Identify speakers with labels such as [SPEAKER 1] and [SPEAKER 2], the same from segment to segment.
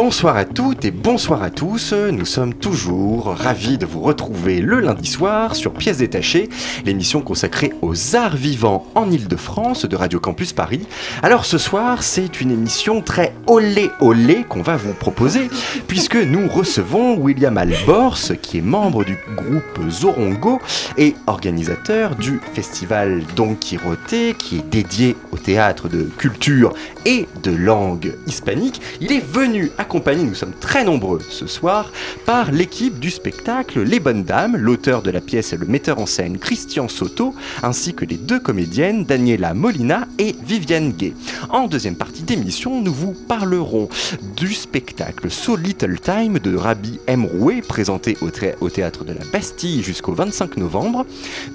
[SPEAKER 1] Bonsoir à toutes et bonsoir à tous. Nous sommes toujours ravis de vous retrouver le lundi soir sur Pièces détachées, l'émission consacrée aux arts vivants en Ile-de-France de Radio Campus Paris. Alors ce soir, c'est une émission très olé olé qu'on va vous proposer puisque nous recevons William Albors qui est membre du groupe Zorongo et organisateur du festival Don Quixote qui est dédié au théâtre de culture et de langue hispanique. Il est venu accompagné, nous sommes très nombreux ce soir, par l'équipe du spectacle Les Bonnes Dames, l'auteur de la pièce et le metteur en scène Christian Soto, ainsi que les deux comédiennes Daniela Molina et Viviane Gay. En deuxième partie d'émission, nous vous parlerons du spectacle So Little Time de Rabbi M. Rouet, présenté au, au théâtre de la Bastille jusqu'au 25 novembre,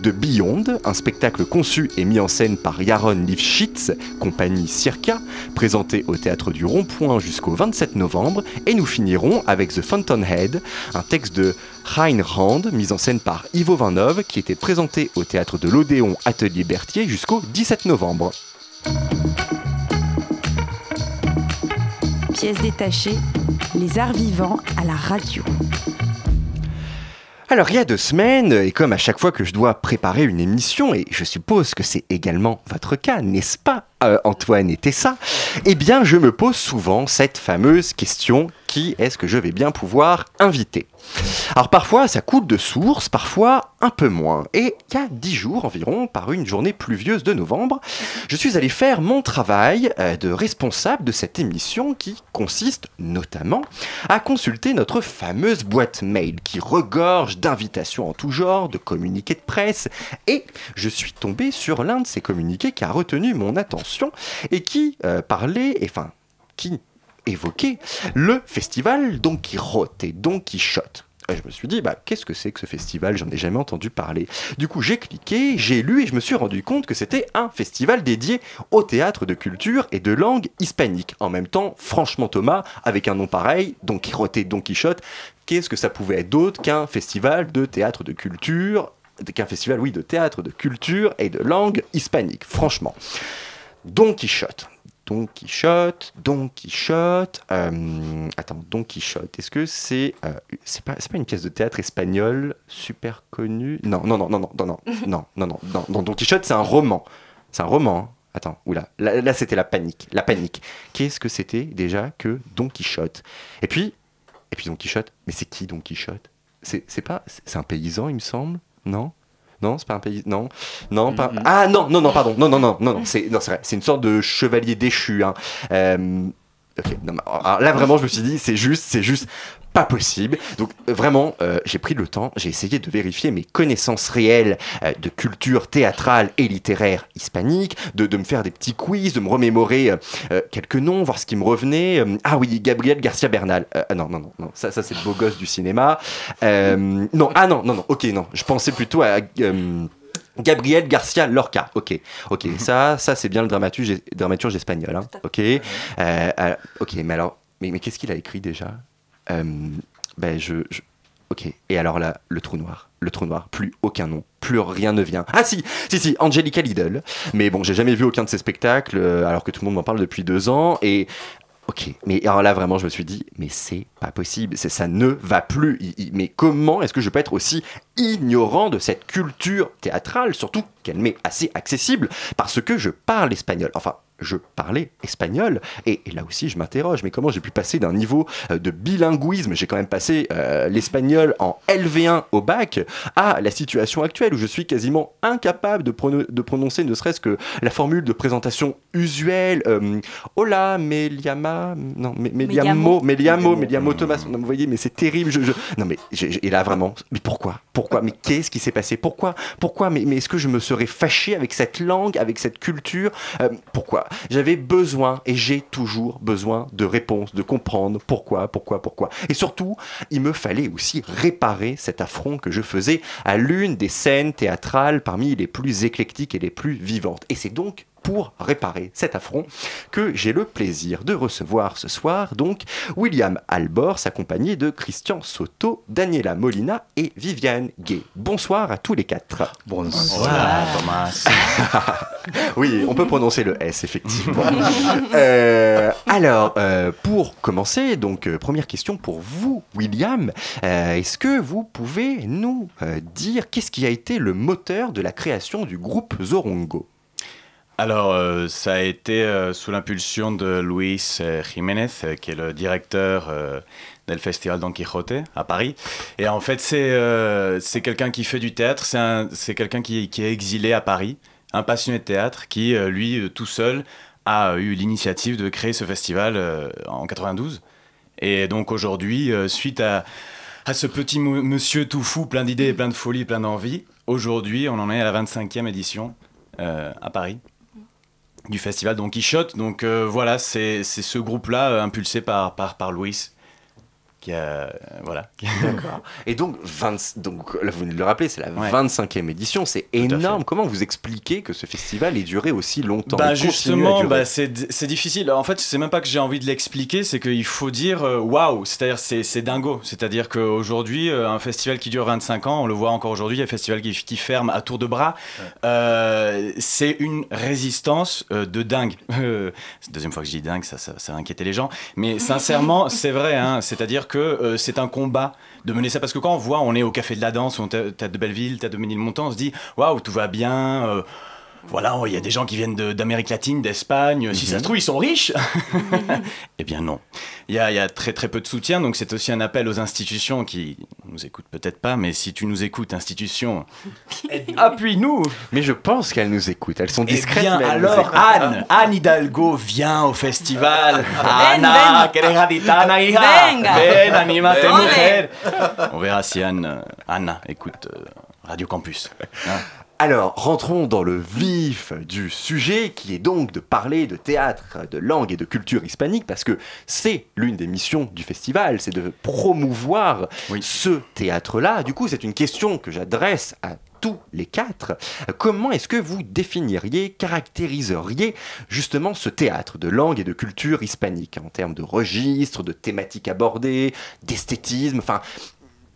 [SPEAKER 1] de Beyond, un spectacle conçu et mis en scène par Yaron Lifshitz, compagnie Circa, présenté au théâtre du Rond-Point jusqu'au 27 novembre, et nous finirons avec The Fountainhead, un texte de Hein Rand, mis en scène par Ivo Vanov, qui était présenté au théâtre de l'Odéon Atelier Berthier jusqu'au 17 novembre.
[SPEAKER 2] Pièce détachée, les arts vivants à la radio.
[SPEAKER 1] Alors il y a deux semaines, et comme à chaque fois que je dois préparer une émission, et je suppose que c'est également votre cas, n'est-ce pas euh, Antoine et Tessa Eh bien je me pose souvent cette fameuse question, qui est-ce que je vais bien pouvoir inviter? Alors parfois ça coule de source, parfois un peu moins. Et il y a dix jours environ, par une journée pluvieuse de novembre, je suis allé faire mon travail euh, de responsable de cette émission qui consiste notamment à consulter notre fameuse boîte mail qui regorge d'invitations en tout genre, de communiqués de presse. Et je suis tombé sur l'un de ces communiqués qui a retenu mon attention et qui euh, parlait, enfin, qui évoquait le festival Don Quixote et Don Quichotte. Et je me suis dit, bah, qu'est-ce que c'est que ce festival? J'en ai jamais entendu parler. Du coup, j'ai cliqué, j'ai lu et je me suis rendu compte que c'était un festival dédié au théâtre de culture et de langue hispanique. En même temps, franchement, Thomas, avec un nom pareil, Don Quixote, Don Quichotte, qu'est-ce que ça pouvait être d'autre qu'un festival de théâtre de culture qu'un festival, oui, de théâtre, de culture et de langue hispanique, franchement? Don Quichotte. Don Quichotte, Don Quichotte. euh, attends, Don Quichotte. Est-ce que c'est euh, c'est pas c'est pas une pièce de théâtre espagnole super connue? Non, non, non, non, non, non, non, non, non, non, non, non, Don Quichotte, c'est un roman. C'est un roman. hein. Attends, oula, là, là c'était la panique, la panique. Qu'est-ce que c'était déjà que Don Quichotte? Et puis, et puis Don Quichotte. Mais c'est qui Don Quichotte? C'est c'est pas, c'est un paysan, il me semble, non? Non, c'est pas un pays. Non, non, pas. Ah non, non, non, pardon. Non, non, non, non, non. C'est non, c'est vrai. C'est une sorte de chevalier déchu. Hein. Euh, Ok. Non, mais, alors là vraiment, je me suis dit, c'est juste, c'est juste pas possible. Donc vraiment, euh, j'ai pris le temps, j'ai essayé de vérifier mes connaissances réelles euh, de culture théâtrale et littéraire hispanique, de, de me faire des petits quiz, de me remémorer euh, quelques noms, voir ce qui me revenait. Ah oui, Gabriel Garcia Bernal. Ah non, non, non, non, ça, ça c'est le beau gosse du cinéma. Non, ah non, non, non, ok, non, je pensais plutôt à. Gabriel Garcia Lorca, ok, ok, ça, ça c'est bien le dramaturge, dramaturge espagnol, hein. ok, Euh, ok, mais alors, mais, mais qu'est-ce qu'il a écrit déjà? Ben je, je- ok, et alors là, le trou noir, le trou noir, plus aucun nom, plus rien ne vient. Ah si, si, si, Angelica Lidl, mais bon, j'ai jamais vu aucun de ses spectacles, euh, alors que tout le monde m'en parle depuis deux ans, et Ok, mais alors là vraiment je me suis dit, mais c'est pas possible, ça ne va plus. Mais comment est-ce que je peux être aussi ignorant de cette culture théâtrale, surtout qu'elle m'est assez accessible parce que je parle espagnol. Enfin, je parlais espagnol et, et là aussi je m'interroge, mais comment j'ai pu passer d'un niveau euh, de bilinguisme, j'ai quand même passé euh, l'espagnol en LV1 au bac, à la situation actuelle où je suis quasiment incapable de, prono- de prononcer ne serait-ce que la formule de présentation usuelle. euh, Hola, Meliama, non, me- Meliamo, Meliamo, Meliamo Thomas. Non, vous voyez, mais c'est terrible. Je, je- Non, mais et là vraiment, mais pourquoi, pourquoi, mais qu'est-ce qui s'est passé Pourquoi, pourquoi Mais, mais est-ce que je me serais fâché avec cette langue, avec cette culture Euh, Pourquoi J'avais besoin, et j'ai toujours besoin de réponses, de comprendre pourquoi, pourquoi, pourquoi. Et surtout, il me fallait aussi réparer cet affront que je faisais à l'une des scènes théâtrales parmi les plus éclectiques et les plus vivantes. Et c'est donc pour réparer cet affront que j'ai le plaisir de recevoir ce soir donc William Albor, accompagné de Christian Soto, Daniela Molina et Viviane Gay. Bonsoir à tous les quatre.
[SPEAKER 3] Bonsoir, Thomas.
[SPEAKER 1] oui, on peut prononcer le S effectivement. Euh, alors, euh, pour commencer, donc euh, première question pour vous, William. Euh, Est-ce que vous pouvez nous euh, dire qu'est-ce qui a été le moteur de la création du groupe Zorongo?
[SPEAKER 3] Alors, euh, ça a été euh, sous l'impulsion de Luis euh, Jiménez, qui est le directeur del Festival Don Quixote à Paris. Et en fait, c'est quelqu'un qui fait du théâtre, c'est un- c'est quelqu'un qui, qui est exilé à Paris, un passionné de théâtre, qui, lui, tout seul, a eu l'initiative de créer ce festival en 92. Et donc aujourd'hui, suite à, à ce petit mo- monsieur tout fou, plein d'idées, plein de folie, plein d'envie, aujourd'hui, on en est à la 25e édition à Paris du festival Don Quichotte. Donc euh, voilà, c'est ce groupe-là, euh, impulsé par, par, par Louis, qui a. voilà.
[SPEAKER 1] D'accord. Et donc, 20 donc là, vous venez de le rappeler, c'est la
[SPEAKER 3] Ouais.
[SPEAKER 1] 25e édition, c'est énorme. Comment vous expliquez que ce festival ait duré aussi longtemps
[SPEAKER 3] Bah justement, bah, c'est difficile. En fait, c'est même pas que j'ai envie de l'expliquer, c'est qu'il faut dire euh, waouh, c'est-à-dire c'est c'est dingo. C'est-à-dire qu'aujourd'hui, euh, un festival qui dure 25 ans, on le voit encore aujourd'hui, il y a un festival qui, qui ferme à tour de bras. Euh, c'est une résistance de dingue. C'est la deuxième fois que je dis dingue, ça, ça, ça a inquiété les gens. Mais sincèrement, c'est vrai. Hein, C'est-à-dire que euh, c'est un combat de mener ça. Parce que quand on voit, on est au Café de la Danse, on t'a t'as de Belleville, t'as de Ménilmontant, on se dit waouh, tout va bien. euh, voilà, il y a des gens qui viennent de- d'Amérique latine, d'Espagne. Si ça se trouve, ils sont riches. eh bien non. Il y a, il y a très très peu de soutien, donc c'est aussi un appel aux institutions qui nous écoutent peut-être pas, mais si tu nous écoutes, institutions, appuie-nous.
[SPEAKER 1] Mais je pense qu'elles nous écoutent, elles sont
[SPEAKER 3] Eh
[SPEAKER 1] discrètes.
[SPEAKER 3] bien
[SPEAKER 1] mais elles nous
[SPEAKER 3] alors. Anne, Anne Hidalgo vient au festival. Mujer. On verra si Anne, Anna écoute euh, Radio Campus. Hein.
[SPEAKER 1] Alors, rentrons dans le vif du sujet, qui est donc de parler de théâtre, de langue et de culture hispanique, parce que c'est l'une des missions du festival, c'est de promouvoir
[SPEAKER 3] Oui.
[SPEAKER 1] ce théâtre-là. Du coup, c'est une question que j'adresse à tous les quatre. Comment est-ce que vous définiriez, caractériseriez justement ce théâtre de langue et de culture hispanique en termes de registre, de thématiques abordées, d'esthétisme? Enfin,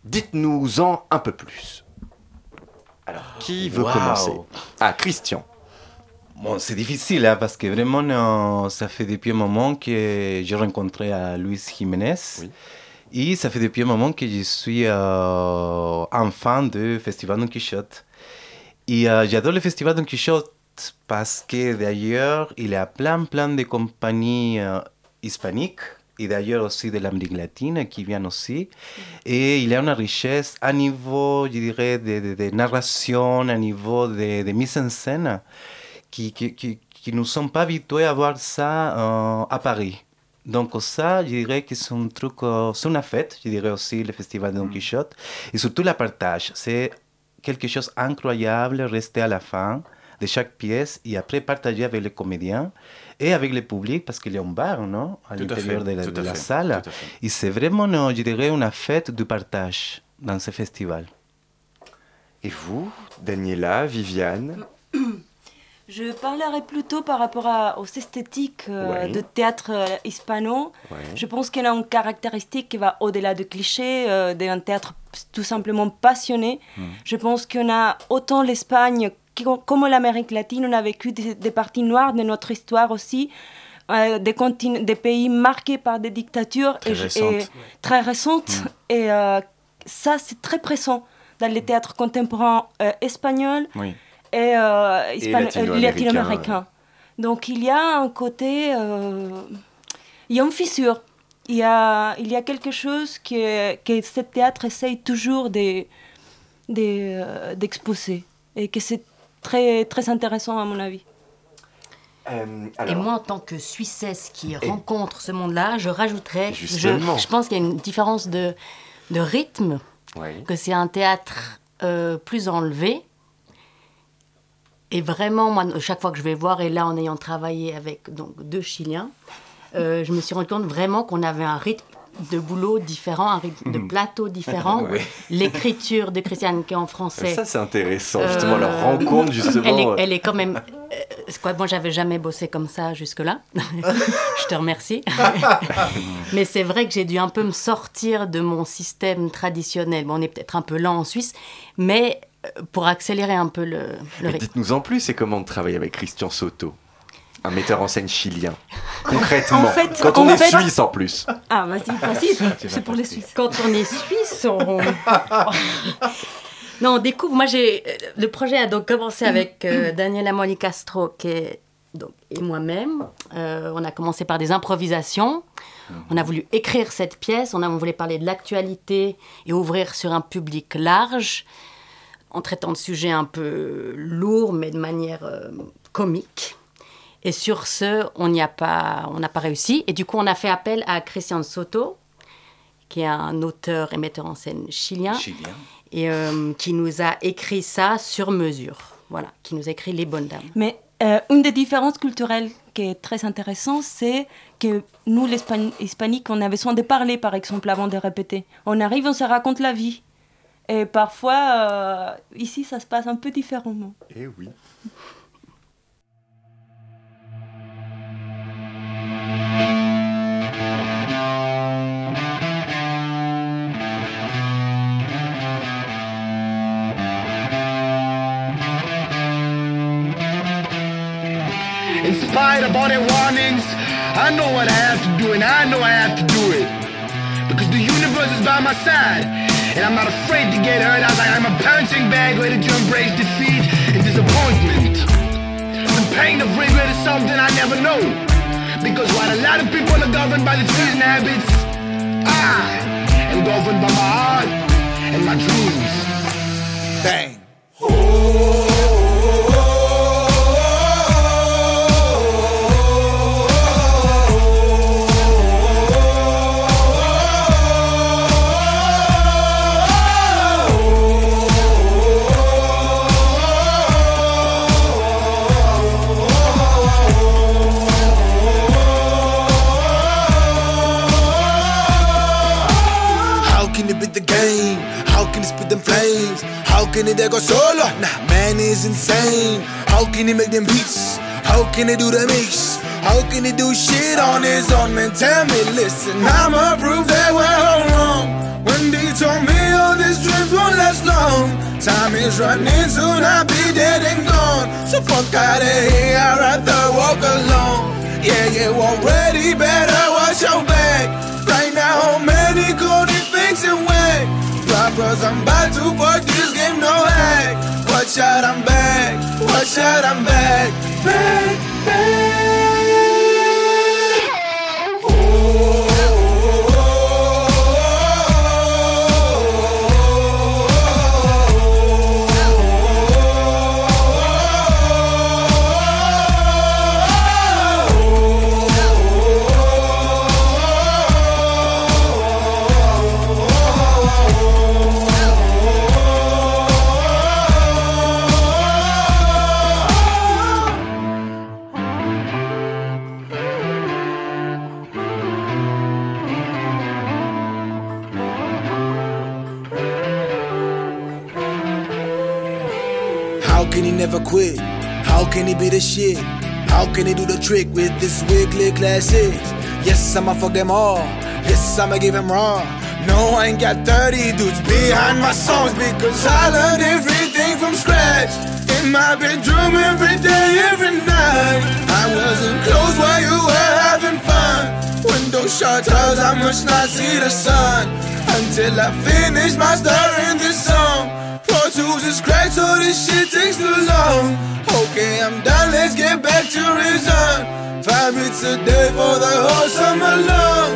[SPEAKER 1] dites-nous-en un peu plus. Alors, qui veut
[SPEAKER 4] Wow.
[SPEAKER 1] commencer Ah, Christian.
[SPEAKER 4] Bon, c'est difficile hein, parce que vraiment, euh, ça fait depuis un moment que j'ai rencontré à Luis Jiménez.
[SPEAKER 1] Oui.
[SPEAKER 4] Et ça fait depuis un moment que je suis euh, un fan du Festival Don Quichotte. Et euh, j'adore le Festival Don Quichotte parce que d'ailleurs, il y a plein, plein de compagnies euh, hispaniques et d'ailleurs aussi de l'Amérique latine qui viennent aussi. Et il y a une richesse à niveau, je dirais, de, de- de narration, à niveau de, de mise en scène, qui, qui, qui, qui ne sont pas habitués à voir ça euh, à Paris. Donc ça, je dirais que c'est un truc, euh, c'est une fête, je dirais aussi le festival de Don Quichotte, et surtout la partage. C'est quelque chose d'incroyable, rester à la fin de chaque pièce et après partager avec les comédiens et avec le public parce qu'il y a un bar, non? À l'intérieur de la, de salle. Et c'est vraiment, je dirais, une fête du partage dans ce festival.
[SPEAKER 1] Et vous, Daniela, Viviane?
[SPEAKER 5] Je parlerai plutôt par rapport à- aux esthétiques euh,
[SPEAKER 1] Ouais.
[SPEAKER 5] de théâtre euh, hispano.
[SPEAKER 1] Ouais.
[SPEAKER 5] Je pense qu'il y a une caractéristique qui va au-delà du cliché euh, d'un théâtre tout simplement passionné. Je pense qu'on a autant l'Espagne comme l'Amérique latine, on a vécu des, des parties noires de notre histoire aussi. euh, des, pays marqués par des dictatures
[SPEAKER 3] Très récentes.
[SPEAKER 5] très récentes. Et euh, ça, c'est très présent dans les théâtres contemporains euh, espagnols
[SPEAKER 3] Oui.
[SPEAKER 5] et, euh, hispano-
[SPEAKER 1] latino-américain,
[SPEAKER 5] euh, latino-américain. Donc il y a un côté, il y a une fissure, il y a, il y a quelque chose que, que ce théâtre essaye toujours de- de, d'exposer et que c'est très, très intéressant à mon avis.
[SPEAKER 1] Euh,
[SPEAKER 6] Et moi, en tant que Suissesse qui rencontre ce monde-là, je rajouterais, je,
[SPEAKER 1] Justement.
[SPEAKER 6] je pense qu'il y a une différence de, de rythme,
[SPEAKER 1] ouais.
[SPEAKER 6] que c'est un théâtre euh, plus enlevé. Et vraiment, moi, chaque fois que je vais voir, et là, en ayant travaillé avec donc, deux Chiliens, euh, je me suis rendu compte vraiment qu'on avait un rythme de boulot différent, un rythme de
[SPEAKER 1] Mhm.
[SPEAKER 6] plateau différent.
[SPEAKER 1] Oui.
[SPEAKER 6] L'écriture de Christiane qui est en français.
[SPEAKER 1] Ça, c'est intéressant, justement,
[SPEAKER 6] Euh,
[SPEAKER 1] leur rencontre, justement.
[SPEAKER 6] Elle est, elle est quand même. euh, quoi, moi, j'avais jamais bossé comme ça jusque-là. Je te remercie. Mais c'est vrai que j'ai dû un peu me sortir de mon système traditionnel. Bon, on est peut-être un peu lent en Suisse, mais euh, pour accélérer un peu le, le
[SPEAKER 1] Mais
[SPEAKER 6] rythme.
[SPEAKER 1] Dites-nous en plus, c'est comment de travailler avec Christian Soto, un metteur en scène chilien. Concrètement,
[SPEAKER 5] En fait-
[SPEAKER 1] quand on
[SPEAKER 5] en
[SPEAKER 1] est
[SPEAKER 5] fait-
[SPEAKER 1] suisse en plus.
[SPEAKER 5] Ah, vas-y, vas-y, c'est pour les Suisses.
[SPEAKER 6] Quand on est suisse, on... non, on découvre. Moi, j'ai le projet a donc commencé avec euh, Daniela Moli Castro, qui est donc et moi-même. Euh, on a commencé par des improvisations. On a voulu écrire cette pièce. On a on voulait parler de l'actualité et ouvrir sur un public large, en traitant de sujets un peu lourds, mais de manière euh, comique. Et sur ce, on n'y a pas, on n'a pas réussi. Et du coup, on a fait appel à Christian Soto, qui est un auteur et metteur en scène chilien,
[SPEAKER 4] Chilien.
[SPEAKER 6] et euh, qui nous a écrit ça sur mesure. Voilà, qui nous a écrit Les Bonnes Dames.
[SPEAKER 5] Mais euh, une des différences culturelles qui est très intéressante, c'est que nous, les Hispan- hispaniques, on a besoin de parler, par exemple, avant de répéter. On arrive, on se raconte la vie. Et parfois, euh, ici, ça se passe un peu différemment.
[SPEAKER 1] Eh oui.
[SPEAKER 7] I know what I have to do, and I know I have to do it. Because the universe is by my side, and I'm not afraid to get hurt. I like, I'm a punching bag ready to embrace defeat and disappointment. The pain of regret is something I never know. Because while a lot of people are governed by the fears and habits, I am governed by my heart and my dreams. Bang.
[SPEAKER 8] Solo? Nah, man is insane. How can he make them beats? How can he do the mix? How can he do shit on his own? Man, tell me, listen, I'ma prove that we're all wrong. When they told me all these dreams won't last long. Time is running, soon I'll be dead and gone. So fuck out of here, I'd rather walk alone. Yeah, yeah, already better should I'm back? Why should I'm back? Back. Can he be the shit? How can he do the trick with this weekly classics? Yes, I'ma fuck them all. Yes, I'ma give him raw. No, I ain't got 30 dudes behind my songs because I learned everything from scratch. In my bedroom every day, every night. I wasn't close while you were having fun. Window shutters, I must not see the sun until I finish my story in this song. Pro Tools is cracked, so this shit takes too long. Okay, I'm done, let's get back to reason. Five minutes a day for the whole summer. Long,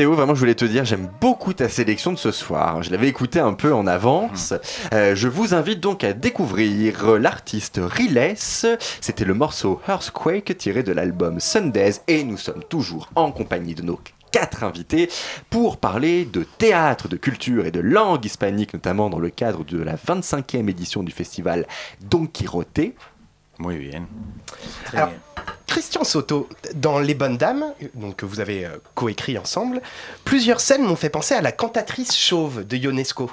[SPEAKER 1] Théo, vraiment je voulais te dire, j'aime beaucoup ta sélection de ce soir. Je l'avais écouté un peu en avance. Euh, je vous invite donc à découvrir l'artiste Riles. C'était le morceau Earthquake tiré de l'album Sundays et nous sommes toujours en compagnie de nos quatre invités pour parler de théâtre, de culture et de langue hispanique, notamment dans le cadre de la 25e édition du festival Don Quixote.
[SPEAKER 3] Muy bien.
[SPEAKER 9] Alors, Christian Soto, dans Les Bonnes Dames, donc, que vous avez euh, coécrit ensemble, plusieurs scènes m'ont fait penser à la cantatrice chauve de Ionesco.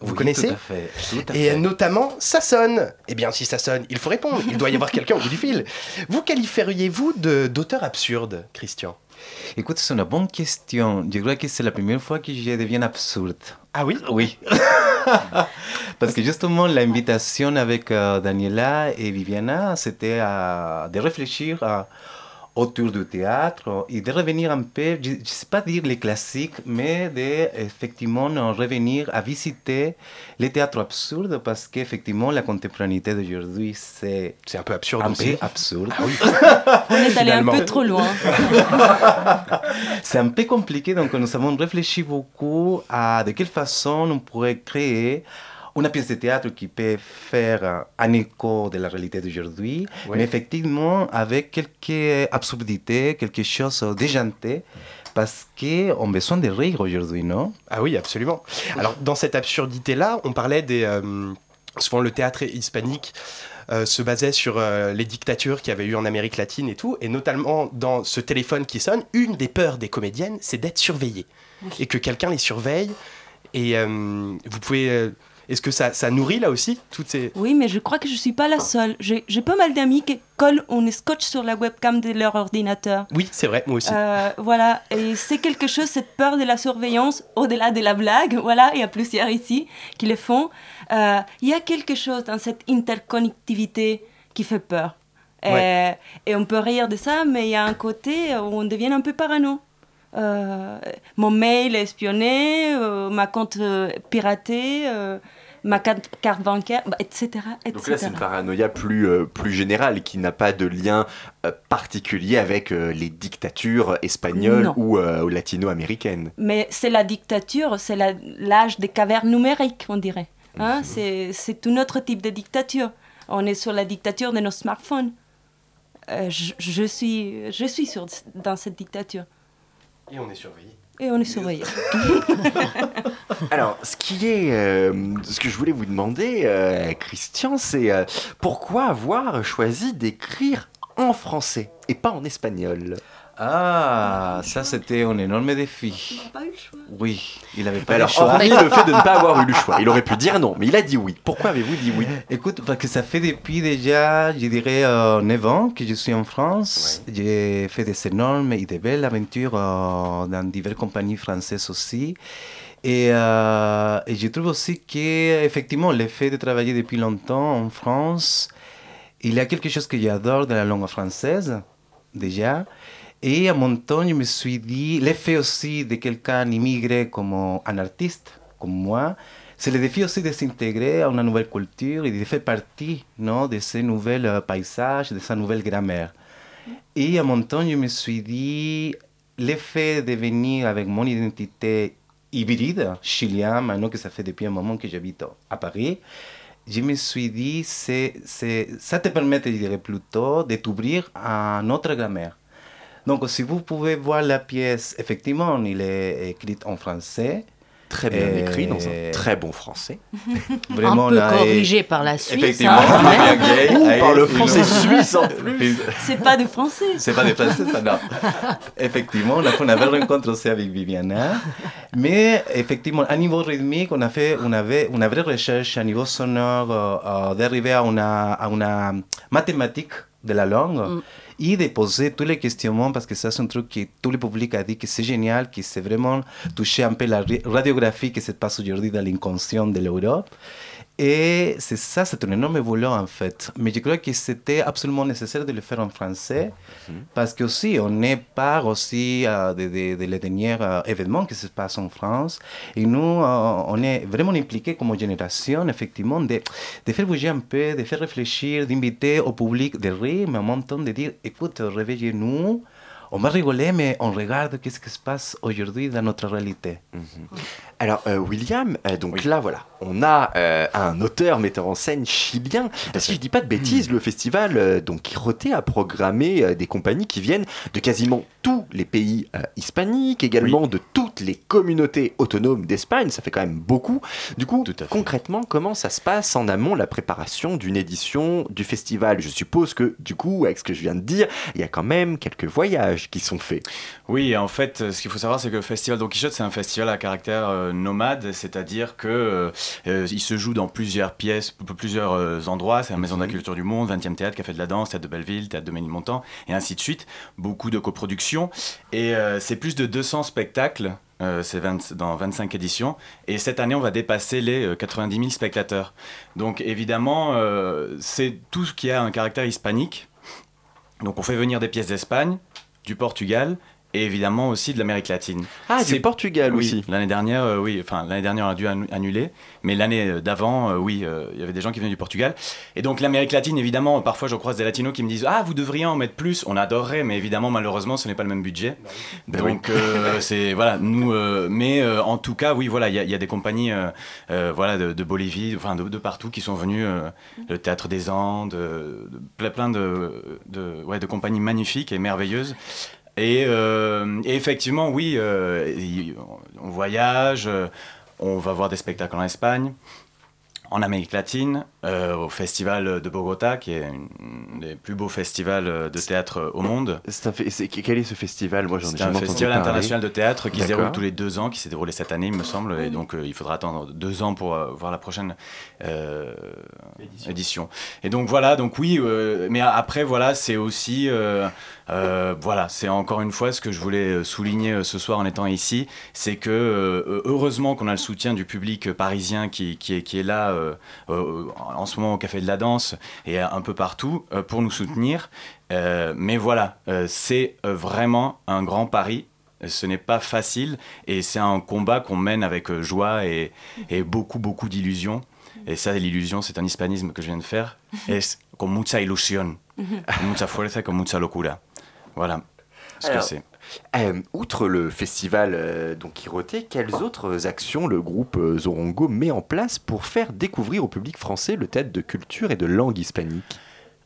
[SPEAKER 9] Vous
[SPEAKER 4] Oui,
[SPEAKER 9] connaissez
[SPEAKER 4] tout à fait, tout à
[SPEAKER 9] Et
[SPEAKER 4] fait.
[SPEAKER 9] notamment, ça sonne. Eh bien, si ça sonne, il faut répondre. Il doit y avoir quelqu'un au bout du fil. Vous qualifieriez-vous de- d'auteur absurde, Christian?
[SPEAKER 4] Écoute, c'est une bonne question. Je crois que c'est la première fois que je deviens absurde.
[SPEAKER 9] Ah oui
[SPEAKER 4] Oui. Parce que justement, l'invitation avec euh, Daniela et Viviana, c'était euh, de réfléchir à- autour du théâtre et de revenir un peu, je ne sais pas dire les classiques, mais de effectivement revenir à visiter les théâtres absurdes parce qu'effectivement, la contemporanéité d'aujourd'hui, c'est
[SPEAKER 9] un peu absurde
[SPEAKER 4] un
[SPEAKER 9] aussi.
[SPEAKER 4] peu absurde.
[SPEAKER 5] On est allé un peu trop loin.
[SPEAKER 4] C'est un peu compliqué, donc nous avons réfléchi beaucoup à de quelle façon on pourrait créer une pièce de théâtre qui peut faire un écho de la réalité d'aujourd'hui,
[SPEAKER 9] Oui.
[SPEAKER 4] mais effectivement avec quelques absurdités, quelque chose déjanté, parce qu'on a besoin de rire aujourd'hui, non?
[SPEAKER 9] Ah oui, absolument. Alors, dans cette absurdité-là, on parlait des. euh, souvent, le théâtre hispanique euh, se basait sur euh, les dictatures qu'il y avait eu en Amérique latine et tout. Et notamment, dans ce téléphone qui sonne, une des peurs des comédiennes, c'est d'être surveillée. Et que quelqu'un les surveille. Et euh, vous pouvez. Est-ce que ça, ça nourrit là aussi toutes ces.
[SPEAKER 5] Oui, mais je crois que je suis pas la seule. J'ai pas mal d'amis qui collent un scotch sur la webcam de leur ordinateur.
[SPEAKER 9] Oui, c'est vrai, moi aussi.
[SPEAKER 5] Euh, voilà, et c'est quelque chose, cette peur de la surveillance, au-delà de la blague, voilà, il y a plusieurs ici qui le font. Euh, Il y a quelque chose dans cette interconnectivité qui fait peur. Et-. Et, on peut rire de ça, mais il y a un côté où on devient un peu parano. Euh, mon mail espionné, euh, ma compte euh, piratée, euh, ma carte, carte bancaire, bah, etc. etc.
[SPEAKER 1] Donc là, c'est une paranoïa plus, euh, plus générale qui n'a pas de lien euh, particulier avec euh, les dictatures espagnoles
[SPEAKER 5] Non.
[SPEAKER 1] ou, ou latino-américaines.
[SPEAKER 5] Mais c'est la dictature, c'est l'âge des cavernes numériques, on dirait. Hein?
[SPEAKER 1] Mhm.
[SPEAKER 5] C'est- tout autre type de dictature. On est sur la dictature de nos smartphones. Je, je suis, je suis sur, dans cette dictature.
[SPEAKER 9] Et on est surveillé.
[SPEAKER 5] Et on est surveillé.
[SPEAKER 1] Alors, ce qui est, euh, ce que je voulais vous demander, euh, Christian, c'est euh, pourquoi avoir choisi d'écrire en français et pas en espagnol
[SPEAKER 4] Ah, ça c'était un énorme défi. Oui, il n'avait pas
[SPEAKER 1] Alors,
[SPEAKER 4] le choix.
[SPEAKER 1] hormis le fait de ne pas avoir eu le choix, il aurait pu dire non, mais il a dit oui. Pourquoi avez-vous dit oui?
[SPEAKER 4] Écoute, parce que ça fait depuis déjà, je dirais, euh, 9 ans que je suis en France. J'ai fait des énormes et des belles aventures euh, dans diverses compagnies françaises aussi. Et, euh, et je trouve aussi qu'effectivement, le fait de travailler depuis longtemps en France, il y a quelque chose que j'adore dans la langue française, déjà. Et à mon temps, je me suis dit, l'effet aussi de quelqu'un immigré comme un artiste, comme moi, c'est le défi aussi de s'intégrer à une nouvelle culture et de faire partie non, de ces nouveaux euh, paysages, de sa nouvelle grammaire. Et à mon temps, je me suis dit, l'effet de venir avec mon identité hybride, chilien, maintenant que ça fait depuis un moment que j'habite à Paris, je me suis dit, c'est, c'est, ça te permet, je dirais plutôt, de t'ouvrir à notre grammaire. Donc, si vous pouvez voir la pièce, effectivement, il est écrit en français.
[SPEAKER 1] Très bien
[SPEAKER 4] Et-
[SPEAKER 1] écrit, dans un très bon français.
[SPEAKER 4] Vraiment,
[SPEAKER 6] Un peu
[SPEAKER 4] là, et-
[SPEAKER 6] corrigé par la Suisse,
[SPEAKER 4] Effectivement,
[SPEAKER 6] hein,
[SPEAKER 4] bien gay,
[SPEAKER 1] Ou
[SPEAKER 4] avec
[SPEAKER 1] par le
[SPEAKER 4] une-
[SPEAKER 1] français suisse, en plus.
[SPEAKER 5] C'est pas de français.
[SPEAKER 4] C'est pas des français, ça, non. Effectivement, on a fait une belle rencontre aussi avec Viviana. Mais effectivement, à niveau rythmique, on a fait une, avait- une vraie recherche à niveau sonore, euh, euh, d'arriver à une, à une mathématique de la langue et de poser tous les questionnements parce que ça, c'est un truc que tout le public a dit que c'est génial, que c'est vraiment toucher un peu la radiographie qui se passe aujourd'hui dans l'inconscient de l'Europe. Et c'est ça, c'est un énorme boulot en fait. Mais je crois que c'était absolument nécessaire de le faire en français
[SPEAKER 1] Mhm.
[SPEAKER 4] parce que aussi on est part aussi euh, de, de- de les derniers euh, événements qui se passent en France. Et nous, euh, on est vraiment impliqués comme génération, effectivement, de, de faire bouger un peu, de faire réfléchir, d'inviter au public de rire, mais en même temps de dire, écoute, réveillez-nous. On va rigoler, mais on regarde qu'est-ce qui se passe aujourd'hui dans notre réalité.
[SPEAKER 1] Alors, euh, William, euh, donc là, voilà, on a euh, un auteur, metteur en scène chilien. Si je dis pas de bêtises, le festival donc Quiroté a programmé des compagnies qui viennent de quasiment tous les pays hispaniques, également de toutes les communautés autonomes d'Espagne. Ça fait quand même beaucoup. Du coup, concrètement, comment ça se passe en amont la préparation d'une édition du festival? Je suppose que, du coup, avec ce que je viens de dire, il y a quand même quelques voyages qui sont faits.
[SPEAKER 3] Oui, en fait, ce qu'il faut savoir, c'est que le festival Don Quichotte, c'est un festival à caractère euh, nomade, c'est-à-dire que euh, euh, il se joue dans plusieurs pièces, plusieurs euh, endroits. C'est la Maison de la Culture du Monde, 20e Théâtre, Café de la Danse, Théâtre de Belleville, Théâtre de Ménilmontant, et ainsi de suite. Beaucoup de coproductions. Et c'est plus de 200 spectacles. euh, c'est 20 dans 25 éditions. Et cette année, on va dépasser les euh, 90 000 spectateurs. Donc évidemment, euh, c'est tout ce qui a un caractère hispanique. Donc on fait venir des pièces d'Espagne, du Portugal et évidemment aussi de l'Amérique latine.
[SPEAKER 1] Ah,
[SPEAKER 3] C'est-
[SPEAKER 1] Portugal
[SPEAKER 3] oui,
[SPEAKER 1] aussi.
[SPEAKER 3] L'année dernière, euh, oui, enfin l'année dernière on a dû annu- annuler, mais l'année euh, d'avant, euh, oui, euh, il y avait des gens qui venaient du Portugal. Et donc l'Amérique latine, évidemment, parfois je croise des latinos qui me disent ah vous devriez en mettre plus, on adorerait, mais évidemment malheureusement ce n'est pas le même budget.
[SPEAKER 1] Ben
[SPEAKER 3] donc
[SPEAKER 1] oui.
[SPEAKER 3] euh, c'est voilà nous, mais en tout cas oui voilà il y, a- il y a des compagnies voilà de, de Bolivie, enfin de, de partout qui sont venues, le théâtre des Andes, de- plein ouais de compagnies magnifiques et merveilleuses. Et, euh, effectivement, oui, euh, on voyage, euh, on va voir des spectacles en Espagne, en Amérique latine, euh, au festival de Bogota, qui est un des plus beaux festivals de théâtre au monde.
[SPEAKER 1] C'est quel est ce festival? Moi, j'en ai
[SPEAKER 3] C'est un festival
[SPEAKER 1] parler.
[SPEAKER 3] international de théâtre qui se déroule tous les deux ans, qui s'est déroulé cette année, il me semble, et donc euh, il faudra attendre deux ans pour euh, voir la prochaine euh, édition. Et donc voilà, donc oui, euh, mais après voilà, c'est aussi, euh, euh, voilà, c'est encore une fois ce que je voulais euh, souligner euh, ce soir en étant ici, c'est que euh, heureusement qu'on a le soutien du public parisien qui, qui est, qui est là euh, euh, en ce moment au Café de la Danse et un peu partout euh, pour nous soutenir. Euh, mais voilà, euh, c'est euh, vraiment un grand pari. Ce n'est pas facile et c'est un combat qu'on mène avec euh, joie et, et beaucoup, beaucoup d'illusions. Et ça, l'illusion, c'est un hispanisme que je viens de faire. Es con mucha ilusión, con mucha fuerza, con mucha locura. Voilà ce que c'est.
[SPEAKER 1] Euh, outre le festival euh, donc Quiroté, quelles autres actions le groupe euh, Zorongo met en place pour faire découvrir au public français le théâtre de culture et de langue hispanique?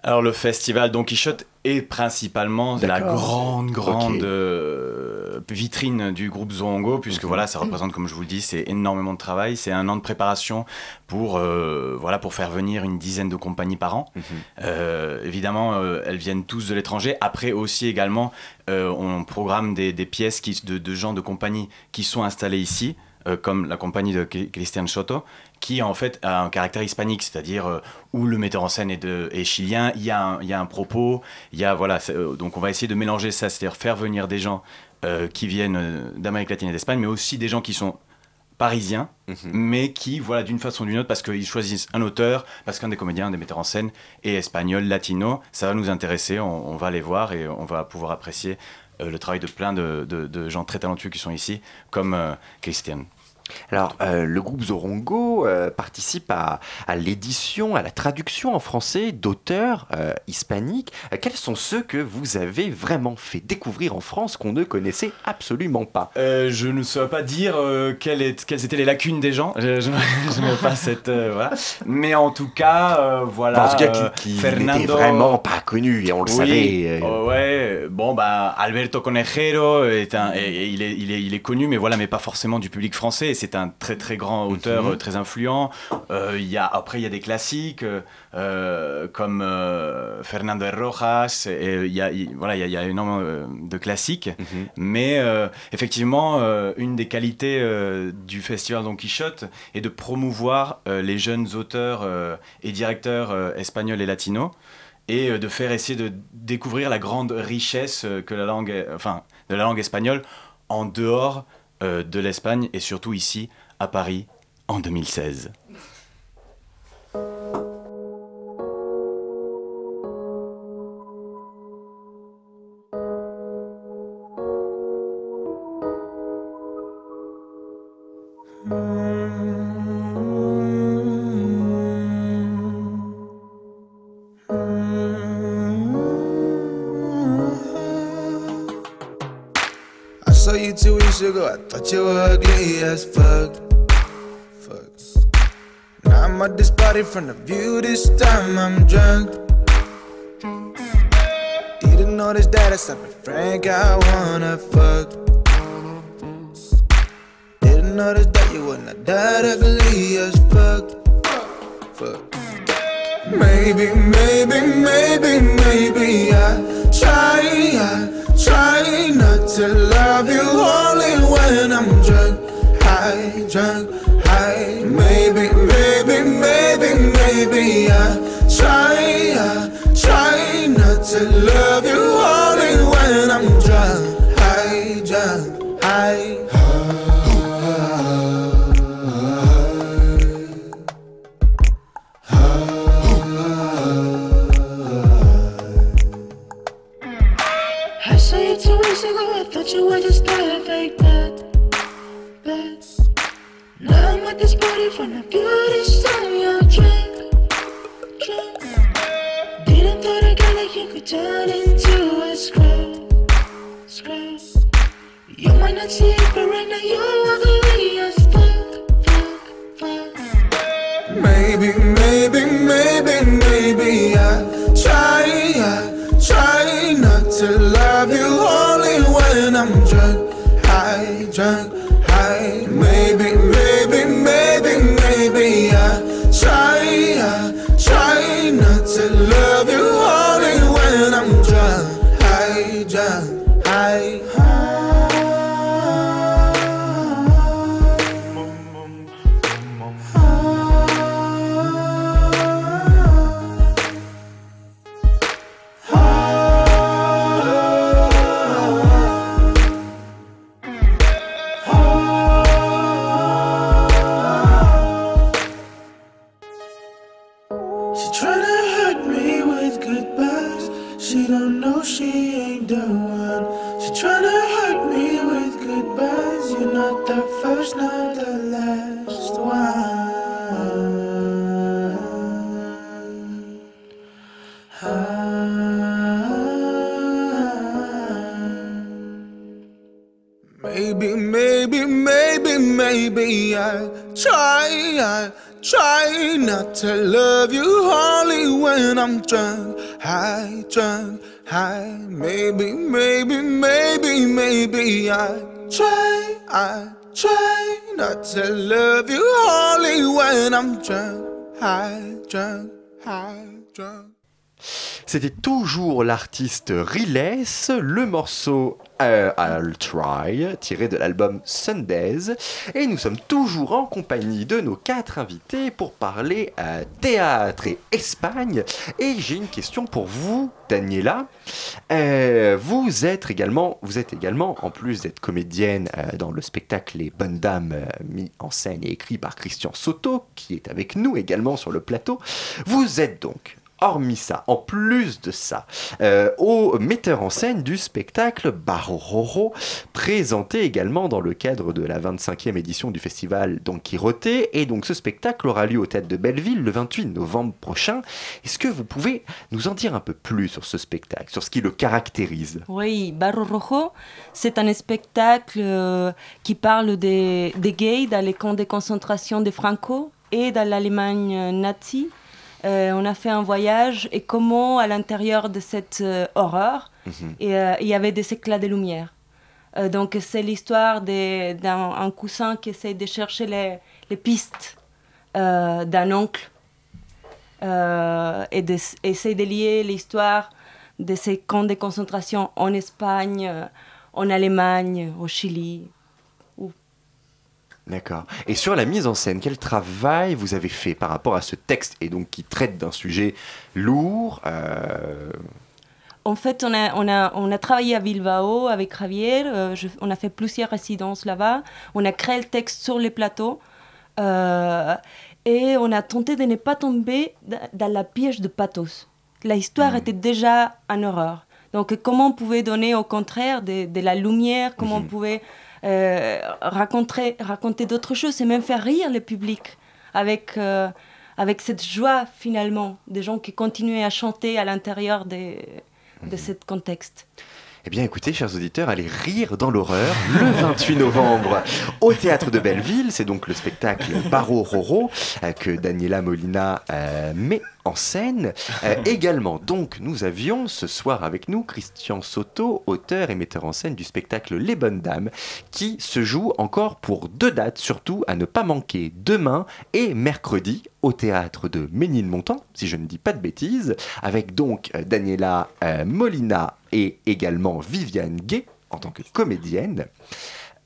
[SPEAKER 3] Alors le festival Don Quichotte est principalement la grande, grande euh, vitrine du groupe Zorongo, puisque voilà, ça représente, comme je vous le dis, c'est énormément de travail. C'est un an de préparation pour, euh, voilà, pour faire venir une dizaine de compagnies par an. Euh, évidemment, elles viennent tous de l'étranger. Après aussi également, on programme des, des pièces qui, de, de gens de compagnies qui sont installés ici, comme la compagnie de Christian Soto, qui en fait a un caractère hispanique, c'est-à-dire euh, où le metteur en scène est, de, est chilien, il y, a un, il y a un propos, il y a voilà, euh, donc on va essayer de mélanger ça, c'est-à-dire faire venir des gens euh, qui viennent d'Amérique latine et d'Espagne, mais aussi des gens qui sont parisiens, mais qui, voilà, d'une façon ou d'une autre, parce qu'ils choisissent un auteur, parce qu'un des comédiens, un des metteurs en scène est espagnol, latino, ça va nous intéresser, on, on va les voir et on va pouvoir apprécier euh, le travail de plein de, de- de gens très talentueux qui sont ici, comme euh, Christian.
[SPEAKER 1] Alors, euh, le groupe Zorongo euh, participe à, à l'édition, à la traduction en français d'auteurs euh, hispaniques. Quels sont ceux que vous avez vraiment fait découvrir en France qu'on ne connaissait absolument pas?
[SPEAKER 3] Je ne saurais pas dire quelles, est- quelles étaient les lacunes des gens. Je, je, je n'ai pas cette. voilà. Mais en tout cas, voilà.
[SPEAKER 1] En tout cas, qui, qui n'était vraiment pas connu, et on le
[SPEAKER 3] Oui,
[SPEAKER 1] savait. euh,
[SPEAKER 3] ouais, bon, bah, Alberto Conejero, est un, et- et il, est, il, est, il est connu, mais voilà, mais pas forcément du public français. C'est un très très grand auteur,
[SPEAKER 1] Mhm.
[SPEAKER 3] euh, très influent. Euh, il y a, après, il y a des classiques euh, comme euh, Fernando Rojas. Et, y a, il- voilà, il y a, il y a énormément de classiques.
[SPEAKER 1] Mhm.
[SPEAKER 3] Mais effectivement, une des qualités du festival Don Quichotte est de promouvoir les jeunes auteurs et directeurs espagnols et latinos et de faire essayer de découvrir la grande richesse que la langue, enfin, de la langue espagnole en dehors de l'Espagne et surtout ici à Paris en 2016.
[SPEAKER 8] From the view. This time I'm drunk. Didn't notice that it's up Frank. I wanna fuck. Didn't notice that you were not that ugly as fuck. Fuck. Maybe, maybe, maybe, maybe I try, I try not to love you only when I'm drunk, high, drunk, high. Maybe, maybe I try, I try not to love you only when I'm drunk, high, drunk, high.
[SPEAKER 10] You two weeks ago, I thought you were just a fake bad, bad. Now I'm at this party from the beauty turn into a scrub, scrub. You might not see it, but right now you're ugly as fuck, fuck, fuck.
[SPEAKER 8] Maybe, maybe, maybe, maybe I try, I try not to love you only when I'm drunk, high, drunk,
[SPEAKER 10] the
[SPEAKER 8] to love you only when I'm drunk, high, drunk, high, drunk.
[SPEAKER 1] C'était toujours l'artiste Riles, le morceau euh, I'll Try, tiré de l'album Sundays. Et nous sommes toujours en compagnie de nos quatre invités pour parler euh, théâtre et Espagne. Et j'ai une question pour vous, Daniela. Euh, vous êtes également, vous êtes également, en plus d'être comédienne dans le spectacle Les Bonnes Dames, mis en scène et écrit par Christian Soto, qui est avec nous également sur le plateau. Vous êtes donc Hormis ça, en plus de ça, euh, au metteur en scène du spectacle Barororo, présenté également dans le cadre de la 25e édition du festival Don Quixote. Et donc ce spectacle aura lieu au Théâtre de Belleville le 28 novembre prochain. Est-ce que vous pouvez nous en dire un peu plus sur ce spectacle, sur ce qui le caractérise?
[SPEAKER 5] Oui, Barro Rojo, c'est un spectacle euh, qui parle des, des gays dans les camps de concentration de Franco et dans l'Allemagne nazie. Euh, on a fait un voyage et comment à l'intérieur de cette euh, horreur, et, euh, il y avait des éclats de lumière. Donc c'est l'histoire de- d'un un cousin qui essaie de chercher les, les pistes d'un oncle et d'essayer de lier l'histoire de ces camps de concentration en Espagne, en Allemagne, au Chili.
[SPEAKER 1] D'accord. Et sur la mise en scène, quel travail vous avez fait par rapport à ce texte et donc qui traite d'un sujet lourd euh,
[SPEAKER 5] En fait, on a, on a, on a travaillé à Bilbao avec Javier, euh, je- on a fait plusieurs résidences là-bas, on a créé le texte sur les plateaux euh, et on a tenté de ne pas tomber da- dans la piège de pathos. La histoire était déjà en horreur. Donc comment on pouvait donner au contraire de, de la lumière, comment on pouvait euh, raconter, raconter d'autres choses et même faire rire le public avec, euh, avec cette joie finalement des gens qui continuaient à chanter à l'intérieur des- de ce contexte.
[SPEAKER 1] Eh bien écoutez, chers auditeurs, allez rire dans l'horreur le 28 novembre au Théâtre de Belleville. C'est donc le spectacle Barreau Roro euh, que Daniela Molina met en scène. Euh, également, donc, nous avions ce soir avec nous Christian Soto, auteur et metteur en scène du spectacle Les Bonnes Dames, qui se joue encore pour deux dates, surtout à ne pas manquer demain et mercredi au théâtre de Ménilmontant, si je ne dis pas de bêtises, avec donc euh, Daniela euh, Molina et également Viviane Gay en tant que comédienne.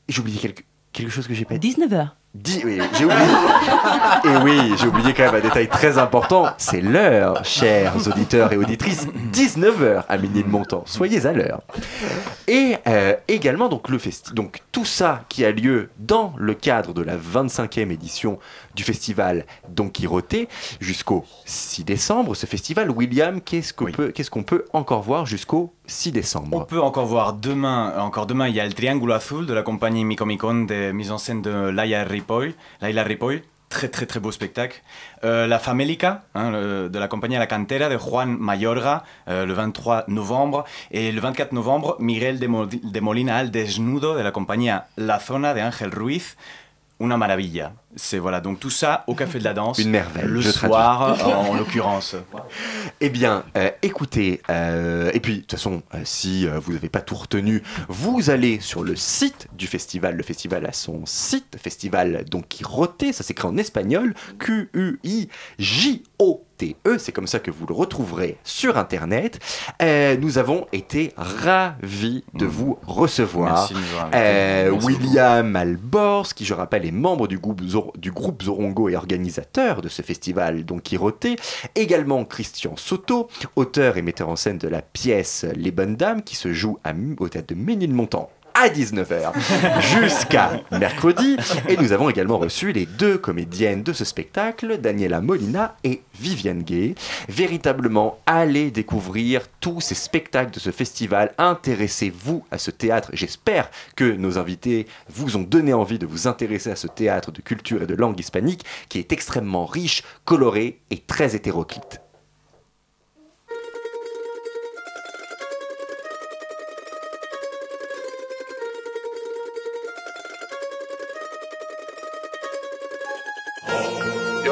[SPEAKER 1] J'ai oublié quelque, quelque chose que j'ai pas dit.
[SPEAKER 2] 19h.
[SPEAKER 1] Oui, j'ai oublié. Et oui, j'ai oublié quand même un détail très important. C'est l'heure, chers auditeurs et auditrices. 19h à Ménilmontant. Soyez à l'heure. Et euh, également, donc, le festi donc, tout ça qui a lieu dans le cadre de la 25e édition du festival Don Quixote jusqu'au 6 décembre. Ce festival, William, qu'est-ce qu'on peut, encore voir jusqu'au 6 décembre?
[SPEAKER 3] On peut encore voir demain, encore demain, il y a le Triangle Azul de la compagnie Micomicon de mise en scène de Laila Ripoll. Laila Ripoll, très très très beau spectacle. Euh, la Famélica, hein, le- de la compagnie La Cantera de Juan Mayorga, euh, le 23 novembre. Et le 24 novembre, Miguel de, Mo- de Molina al Desnudo de la compagnie La Zona de Ángel Ruiz. Una maravilla. C'est voilà, donc tout ça au Café de la Danse.
[SPEAKER 1] Une merveille,
[SPEAKER 3] Le soir,
[SPEAKER 1] traduis.
[SPEAKER 3] en l'occurrence.
[SPEAKER 1] Eh bien, euh, écoutez, euh, et puis de toute façon, euh, si euh, vous n'avez pas tout retenu, vous allez sur le site du festival. Le festival a son site, festival donc Quixote, ça s'écrit en espagnol, Q-U-I-J-O-T-E, c'est comme ça que vous le retrouverez sur Internet. Euh, nous avons été ravis de vous recevoir.
[SPEAKER 3] Merci.
[SPEAKER 1] Euh, William Albors, qui je rappelle est membre du groupe, Zor- du groupe Zorongo et organisateur de ce festival donc Quixote. Également Christian Soto, auteur et metteur en scène de la pièce Les Bonnes Dames, qui se joue au théâtre de Ménilmontant à 19h jusqu'à mercredi. Et nous avons également reçu les deux comédiennes de ce spectacle, Daniela Molina et Viviane Gay. Véritablement, allez découvrir tous ces spectacles de ce festival. Intéressez-vous à ce théâtre. J'espère que nos invités vous ont donné envie de vous intéresser à ce théâtre de culture et de langue hispanique qui est extrêmement riche, coloré et très hétéroclite.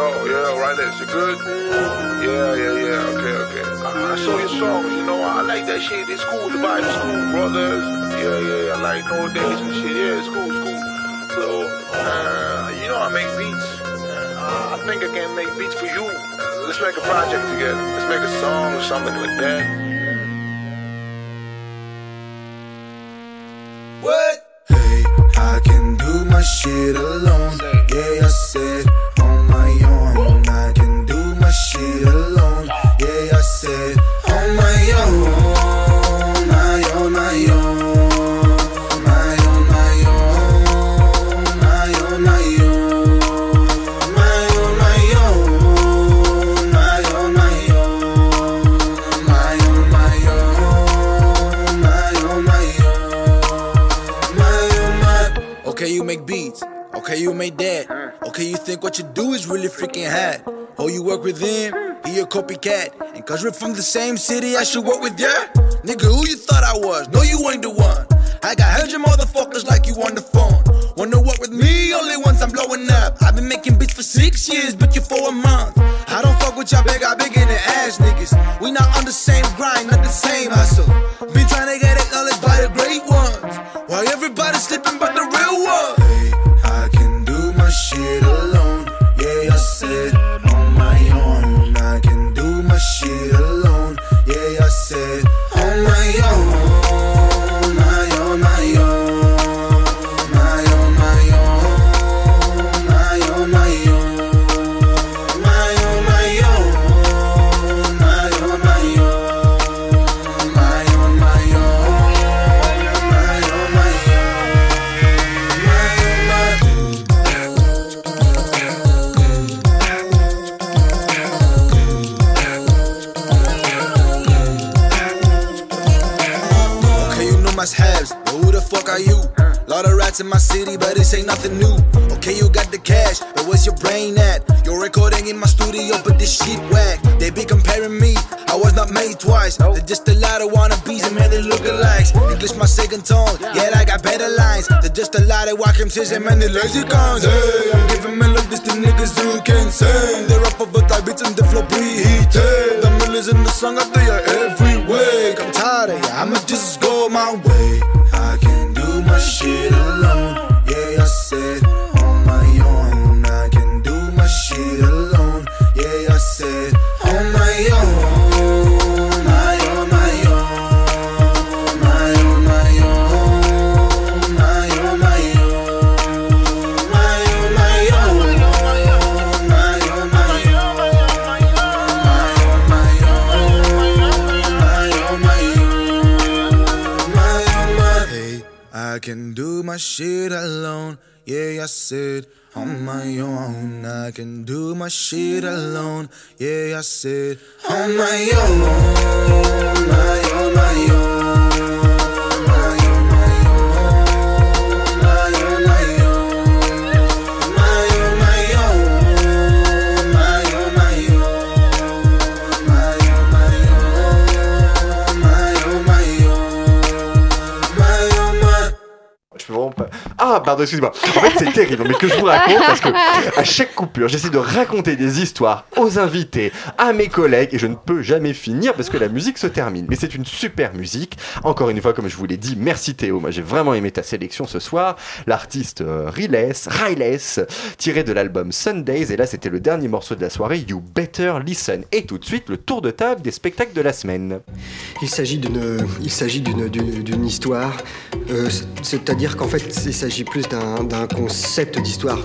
[SPEAKER 11] Yo, yeah, right there. You good? Yeah, yeah, yeah. Okay, okay. I, I saw your songs. You know, I like that shit. It's cool. The vibe is cool, brothers. Yeah, yeah. I like no days and shit. Yeah, it's cool, it's cool. So, uh, you know, I make beats. Uh, I think I can make beats for you. Uh, let's make a project together. Let's make a song or something like that.
[SPEAKER 8] What? Hey, I can do my shit alone. Yeah, I said made that. Okay, you think what you do is really freaking hot. Oh, you work with him? He a copycat. And cause we're from the same city, I should work with ya? Nigga, who you thought I was? No, you ain't the one. I got hundred motherfuckers like you on the phone. Wanna work with me only once I'm blowing up. I've been making beats for six years, but you for a month. I don't fuck with y'all big, I bigger than ass niggas. We not on the same grind, not the same hustle. Been trying to get acknowledged by the great ones. Why everybody's slipping but the real city, but this ain't nothing new. Okay, you got the cash, but where's your brain at? You're recording in my studio, but this shit whack. They be comparing me, I was not made twice. They're just a lot of wannabes and many lookalikes. English my second tongue, yeah, I got better lines. They're just a lot of Wacom says and many lazy guns. Hey, I'm giving melodies to niggas who can't sing. They're up over the beats and the flow preheated. The millions in the song, I do ya every week. I'm tired of ya, I'ma just go my way. I can do my shit alone. Shit alone. Yeah, I said on my own. I can do my shit alone. Yeah, I said on my own. My own, my own.
[SPEAKER 1] Ah, pardon, excusez-moi. En fait, c'est terrible, mais que je vous raconte parce que à chaque coupure, j'essaie de raconter des histoires aux invités, à mes collègues, et je ne peux jamais finir parce que la musique se termine. Mais c'est une super musique. Encore une fois, comme je vous l'ai dit, merci Théo. Moi, j'ai vraiment aimé ta sélection ce soir. L'artiste euh, Riles, Riles, tiré de l'album Sundays, et là, c'était le dernier morceau de la soirée, You Better Listen. Et tout de suite, le tour de table des spectacles de la semaine.
[SPEAKER 12] Il s'agit d'une, histoire, euh, c'est- c'est-à-dire qu'en fait, il s'agit plus d'un, d'un concept d'histoire.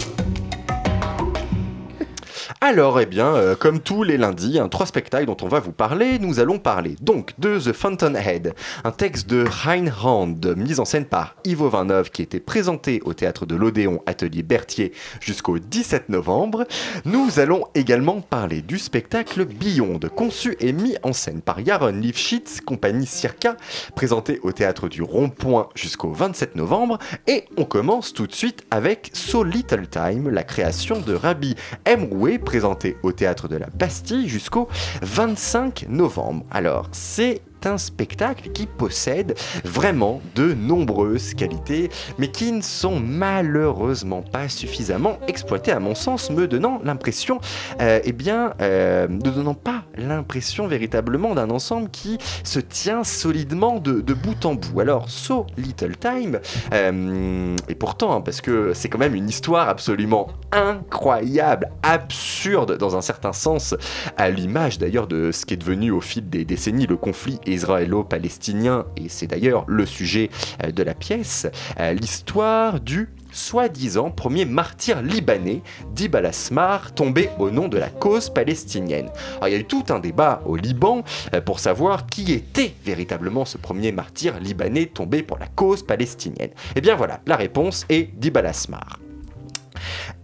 [SPEAKER 1] Alors, eh bien, euh, comme tous les lundis, hein, trois spectacles dont on va vous parler. Nous allons parler donc de The Fountainhead, un texte de Rand, mise en scène par Ivo Vineuve, qui était présenté au théâtre de l'Odéon Atelier Berthier jusqu'au 17 novembre. Nous allons également parler du spectacle Beyond, conçu et mis en scène par Yaron Lifshitz, compagnie Circa, présenté au théâtre du Rond-Point jusqu'au 27 novembre. Et on commence tout de suite avec So Little Time, la création de Rabbi Emroué, présenté au théâtre de la Bastille jusqu'au 25 novembre. Alors, c'est un spectacle qui possède vraiment de nombreuses qualités, mais qui ne sont malheureusement pas suffisamment exploitées à mon sens, me donnant l'impression, euh, eh bien, euh, ne donnant pas l'impression véritablement d'un ensemble qui se tient solidement de, bout en bout. Alors, So Little Time, euh, et pourtant, hein, parce que c'est quand même une histoire absolument incroyable, absurde dans un certain sens, à l'image d'ailleurs de ce qui est devenu au fil des décennies le conflit israélo-palestinien, et c'est d'ailleurs le sujet euh, de la pièce, euh, l'histoire du soi-disant premier martyr libanais, Dib al-Asmar, tombé au nom de la cause palestinienne. Alors, il y a eu tout un débat au Liban euh, pour savoir qui était véritablement ce premier martyr libanais tombé pour la cause palestinienne. Et bien voilà, la réponse est Dib al-Asmar.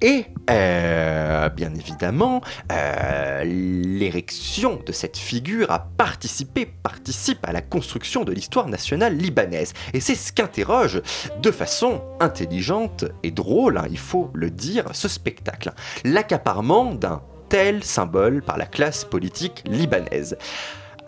[SPEAKER 1] Et euh, bien évidemment, euh, l'érection de cette figure a participé, participe à la construction de l'histoire nationale libanaise. Et c'est ce qu'interroge de façon intelligente et drôle, hein, il faut le dire, ce spectacle. L'accaparement d'un tel symbole par la classe politique libanaise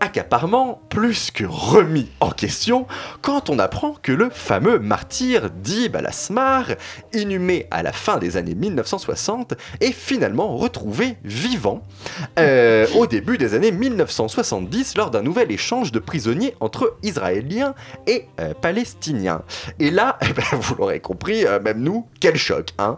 [SPEAKER 1] accaparement plus que remis en question quand on apprend que le fameux martyr Dib al-Asmar, inhumé à la fin des années 1960, est finalement retrouvé vivant euh, au début des années 1970 lors d'un nouvel échange de prisonniers entre Israéliens et euh, Palestiniens. Et là, eh ben, vous l'aurez compris, euh, même nous, quel choc hein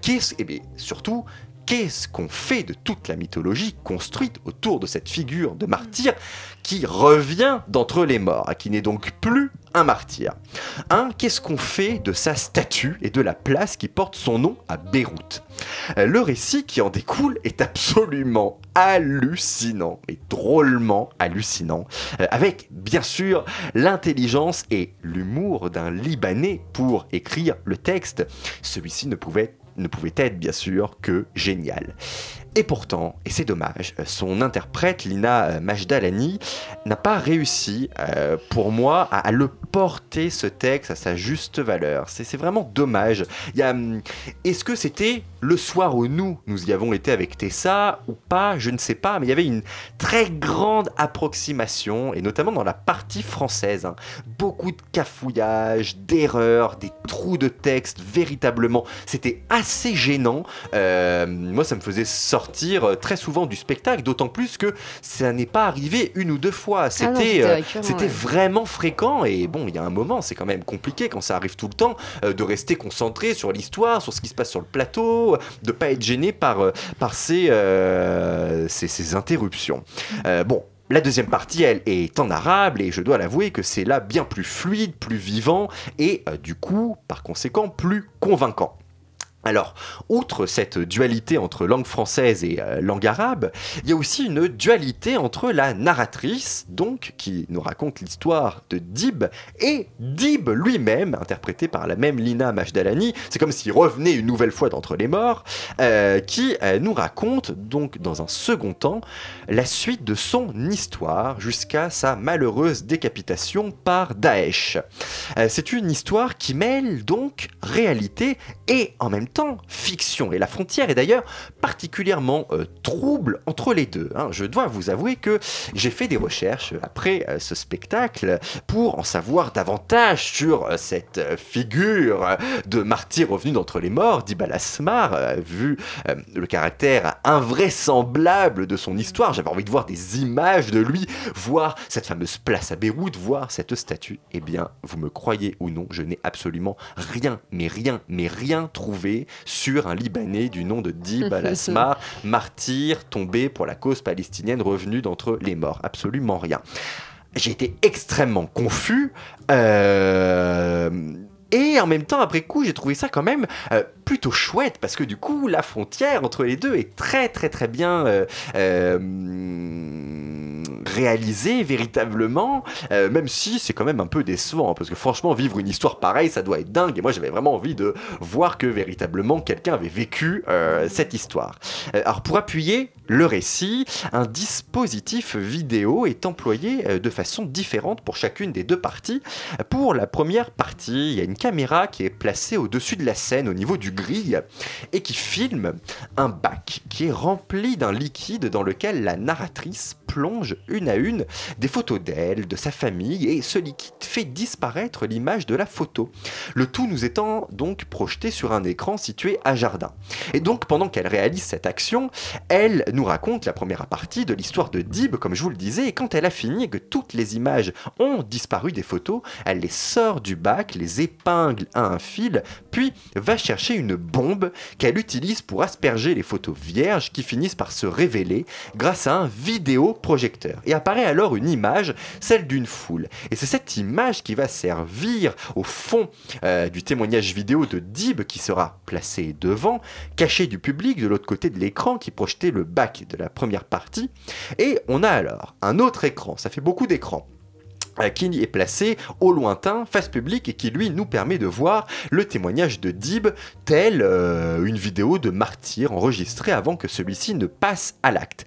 [SPEAKER 1] Qu'est-ce... Et bien, surtout, qu'est-ce qu'on fait de toute la mythologie construite autour de cette figure de martyr qui revient d'entre les morts, qui n'est donc plus un martyr? Un, qu'est-ce qu'on fait de sa statue et de la place qui porte son nom à Beyrouth? Euh, Le récit qui en découle est absolument hallucinant, et drôlement hallucinant, euh, avec bien sûr l'intelligence et l'humour d'un Libanais pour écrire le texte. Celui-ci ne pouvait ne pouvait être bien sûr que génial. Et pourtant, et c'est dommage, son interprète Lina euh, Majdalani n'a pas réussi, euh, pour moi, à, le porter ce texte à sa juste valeur. C'est vraiment dommage. Hum, Est-ce que c'était le soir où nous, nous y avons été avec Tessa ou pas? Je ne sais pas, mais il y avait une très grande approximation, et notamment dans la partie française. hein. Beaucoup de cafouillages, d'erreurs, des trous de texte, véritablement. C'était assez gênant. Euh, moi, ça me faisait sortir euh, très souvent du spectacle, d'autant plus que ça n'est pas arrivé une ou deux fois.
[SPEAKER 13] Ah
[SPEAKER 1] C'était euh,
[SPEAKER 13] récurrent,
[SPEAKER 1] c'était
[SPEAKER 13] ouais.
[SPEAKER 1] vraiment fréquent, et bon, il y a un moment, c'est quand même compliqué quand ça arrive tout le temps, euh, de rester concentré sur l'histoire, sur ce qui se passe sur le plateau, de pas être gêné par, par ces, euh, ces, ces interruptions. Euh, bon. La deuxième partie, elle, est en arabe et je dois l'avouer que c'est là bien plus fluide, plus vivant et euh, du coup, par conséquent, plus convaincant. Alors, outre cette dualité entre langue française et euh, langue arabe, il y a aussi une dualité entre la narratrice, donc qui nous raconte l'histoire de Dib, et Dib lui-même, interprété par la même Lina Majdalani. C'est comme s'il revenait une nouvelle fois d'entre les morts, euh, qui euh, nous raconte donc dans un second temps la suite de son histoire jusqu'à sa malheureuse décapitation par Daesh. C'est une histoire qui mêle donc réalité et en même temps fiction. Et la frontière est d'ailleurs particulièrement euh, trouble entre les deux. hein. Je dois vous avouer que j'ai fait des recherches après euh, ce spectacle pour en savoir davantage sur euh, cette euh, figure euh, de martyr revenu d'entre les morts, d'Ibn Asmar, euh, vu euh, le caractère invraisemblable de son histoire. J'avais envie de voir des images de lui, voir cette fameuse place à Beyrouth, voir cette statue. Eh bien, vous me croyez ou non, je n'ai absolument rien, mais rien, mais rien trouvé sur un Libanais du nom de Dib al-Asmar, martyr tombé pour la cause palestinienne revenu d'entre les morts. Absolument rien. J'ai été extrêmement confus. euh, Et en même temps, après coup, j'ai trouvé ça quand même euh, plutôt chouette parce que du coup, la frontière entre les deux est très très très bien euh, euh, réalisée véritablement, euh, même si c'est quand même un peu décevant parce que franchement, vivre une histoire pareille, ça doit être dingue. Et moi, j'avais vraiment envie de voir que véritablement quelqu'un avait vécu euh, cette histoire. Euh, alors, pour appuyer le récit, un dispositif vidéo est employé de façon différente pour chacune des deux parties. Pour la première partie, il y a une caméra qui est placée au-dessus de la scène au niveau du grille et qui filme un bac qui est rempli d'un liquide dans lequel la narratrice plonge une à une des photos d'elle, de sa famille et ce liquide fait disparaître l'image de la photo. Le tout nous étant donc projeté sur un écran situé à Jardin. Et donc pendant qu'elle réalise cette action, elle nous raconte la première partie de l'histoire de Dib, comme je vous le disais, et quand elle a fini que toutes les images ont disparu des photos, elle les sort du bac, les épingle à un fil, puis va chercher une bombe qu'elle utilise pour asperger les photos vierges qui finissent par se révéler grâce à un vidéoprojecteur. Et apparaît alors une image, celle d'une foule. Et c'est cette image qui va servir au fond euh, du témoignage vidéo de Dib qui sera placé devant, caché du public de l'autre côté de l'écran qui projetait le bac de la première partie. Et on a alors un autre écran, ça fait beaucoup d'écrans qui est placé au lointain, face publique, et qui lui nous permet de voir le témoignage de Dib, tel euh, une vidéo de martyr enregistrée avant que celui-ci ne passe à l'acte.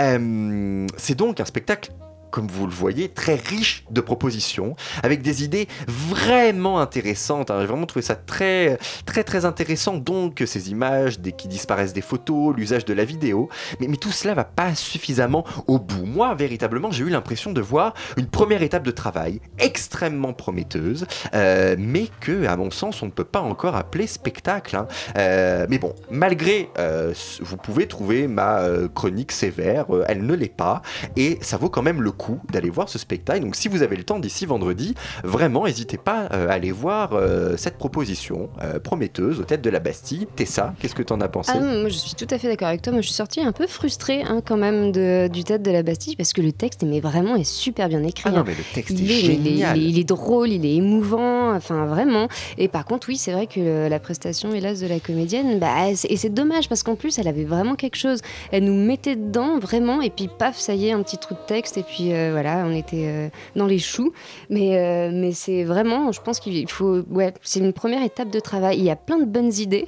[SPEAKER 1] Euh, c'est donc un spectacle comme vous le voyez, très riche de propositions, avec des idées vraiment intéressantes. J'ai vraiment trouvé ça très, très, très intéressant. Donc, ces images qui disparaissent des photos, l'usage de la vidéo. Mais, tout cela va pas suffisamment au bout. Moi, véritablement, j'ai eu l'impression de voir une première étape de travail extrêmement prometteuse, euh, mais que, à mon sens, on ne peut pas encore appeler spectacle. hein. Euh, mais bon, malgré, euh, vous pouvez trouver ma chronique sévère, elle ne l'est pas, et ça vaut quand même le coup d'aller voir ce spectacle. Donc, si vous avez le temps d'ici vendredi, vraiment, n'hésitez pas euh, à aller voir euh, cette proposition euh, prometteuse aux têtes de la Bastille. Tessa, qu'est-ce que t'en as pensé?
[SPEAKER 13] Ah non, moi je suis tout à fait d'accord avec toi. Moi je suis sortie un peu frustrée hein, quand même de- du tête de la Bastille parce que le texte mais vraiment est super bien écrit.
[SPEAKER 1] Ah non,
[SPEAKER 13] hein.
[SPEAKER 1] mais le texte
[SPEAKER 13] il
[SPEAKER 1] est génial.
[SPEAKER 13] il est, il est drôle, il est émouvant, enfin vraiment. Et par contre, oui, c'est vrai que la prestation, hélas, de la comédienne, bah, et c'est dommage parce qu'en plus, elle avait vraiment quelque chose. Elle nous mettait dedans vraiment, et puis paf, ça y est, un petit trou de texte, et puis euh, voilà, on était euh, dans les choux. Mais, euh, mais c'est vraiment, je pense qu'il faut, ouais, c'est une première étape de travail. Il y a plein de bonnes idées,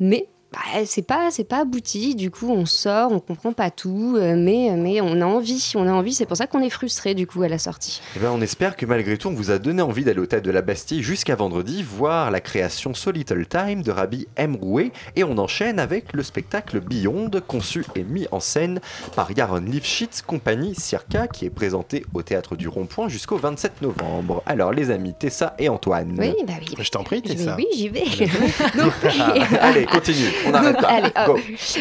[SPEAKER 13] mais bah, c'est pas c'est pas abouti. Du coup, on sort, on comprend pas tout, euh, mais mais on a envie, on a envie. C'est pour ça qu'on est frustré du coup à la sortie.
[SPEAKER 1] Eh ben, on espère que malgré tout, on vous a donné envie d'aller au théâtre de la Bastille jusqu'à vendredi, voir la création So Little Time de Rabbi M. Rouet. Et on enchaîne avec le spectacle Beyond, conçu et mis en scène par Yaron Lifshitz, compagnie Circa, qui est présenté au théâtre du Rond-Point jusqu'au 27 novembre. Alors, les amis, Tessa et Antoine.
[SPEAKER 13] Oui, bah oui.
[SPEAKER 9] Je t'en prie, Tessa.
[SPEAKER 13] oui, j'y vais. Donc,
[SPEAKER 1] Allez, continue, on n'arrête
[SPEAKER 13] Donc,
[SPEAKER 1] pas.
[SPEAKER 13] allez.
[SPEAKER 1] Go.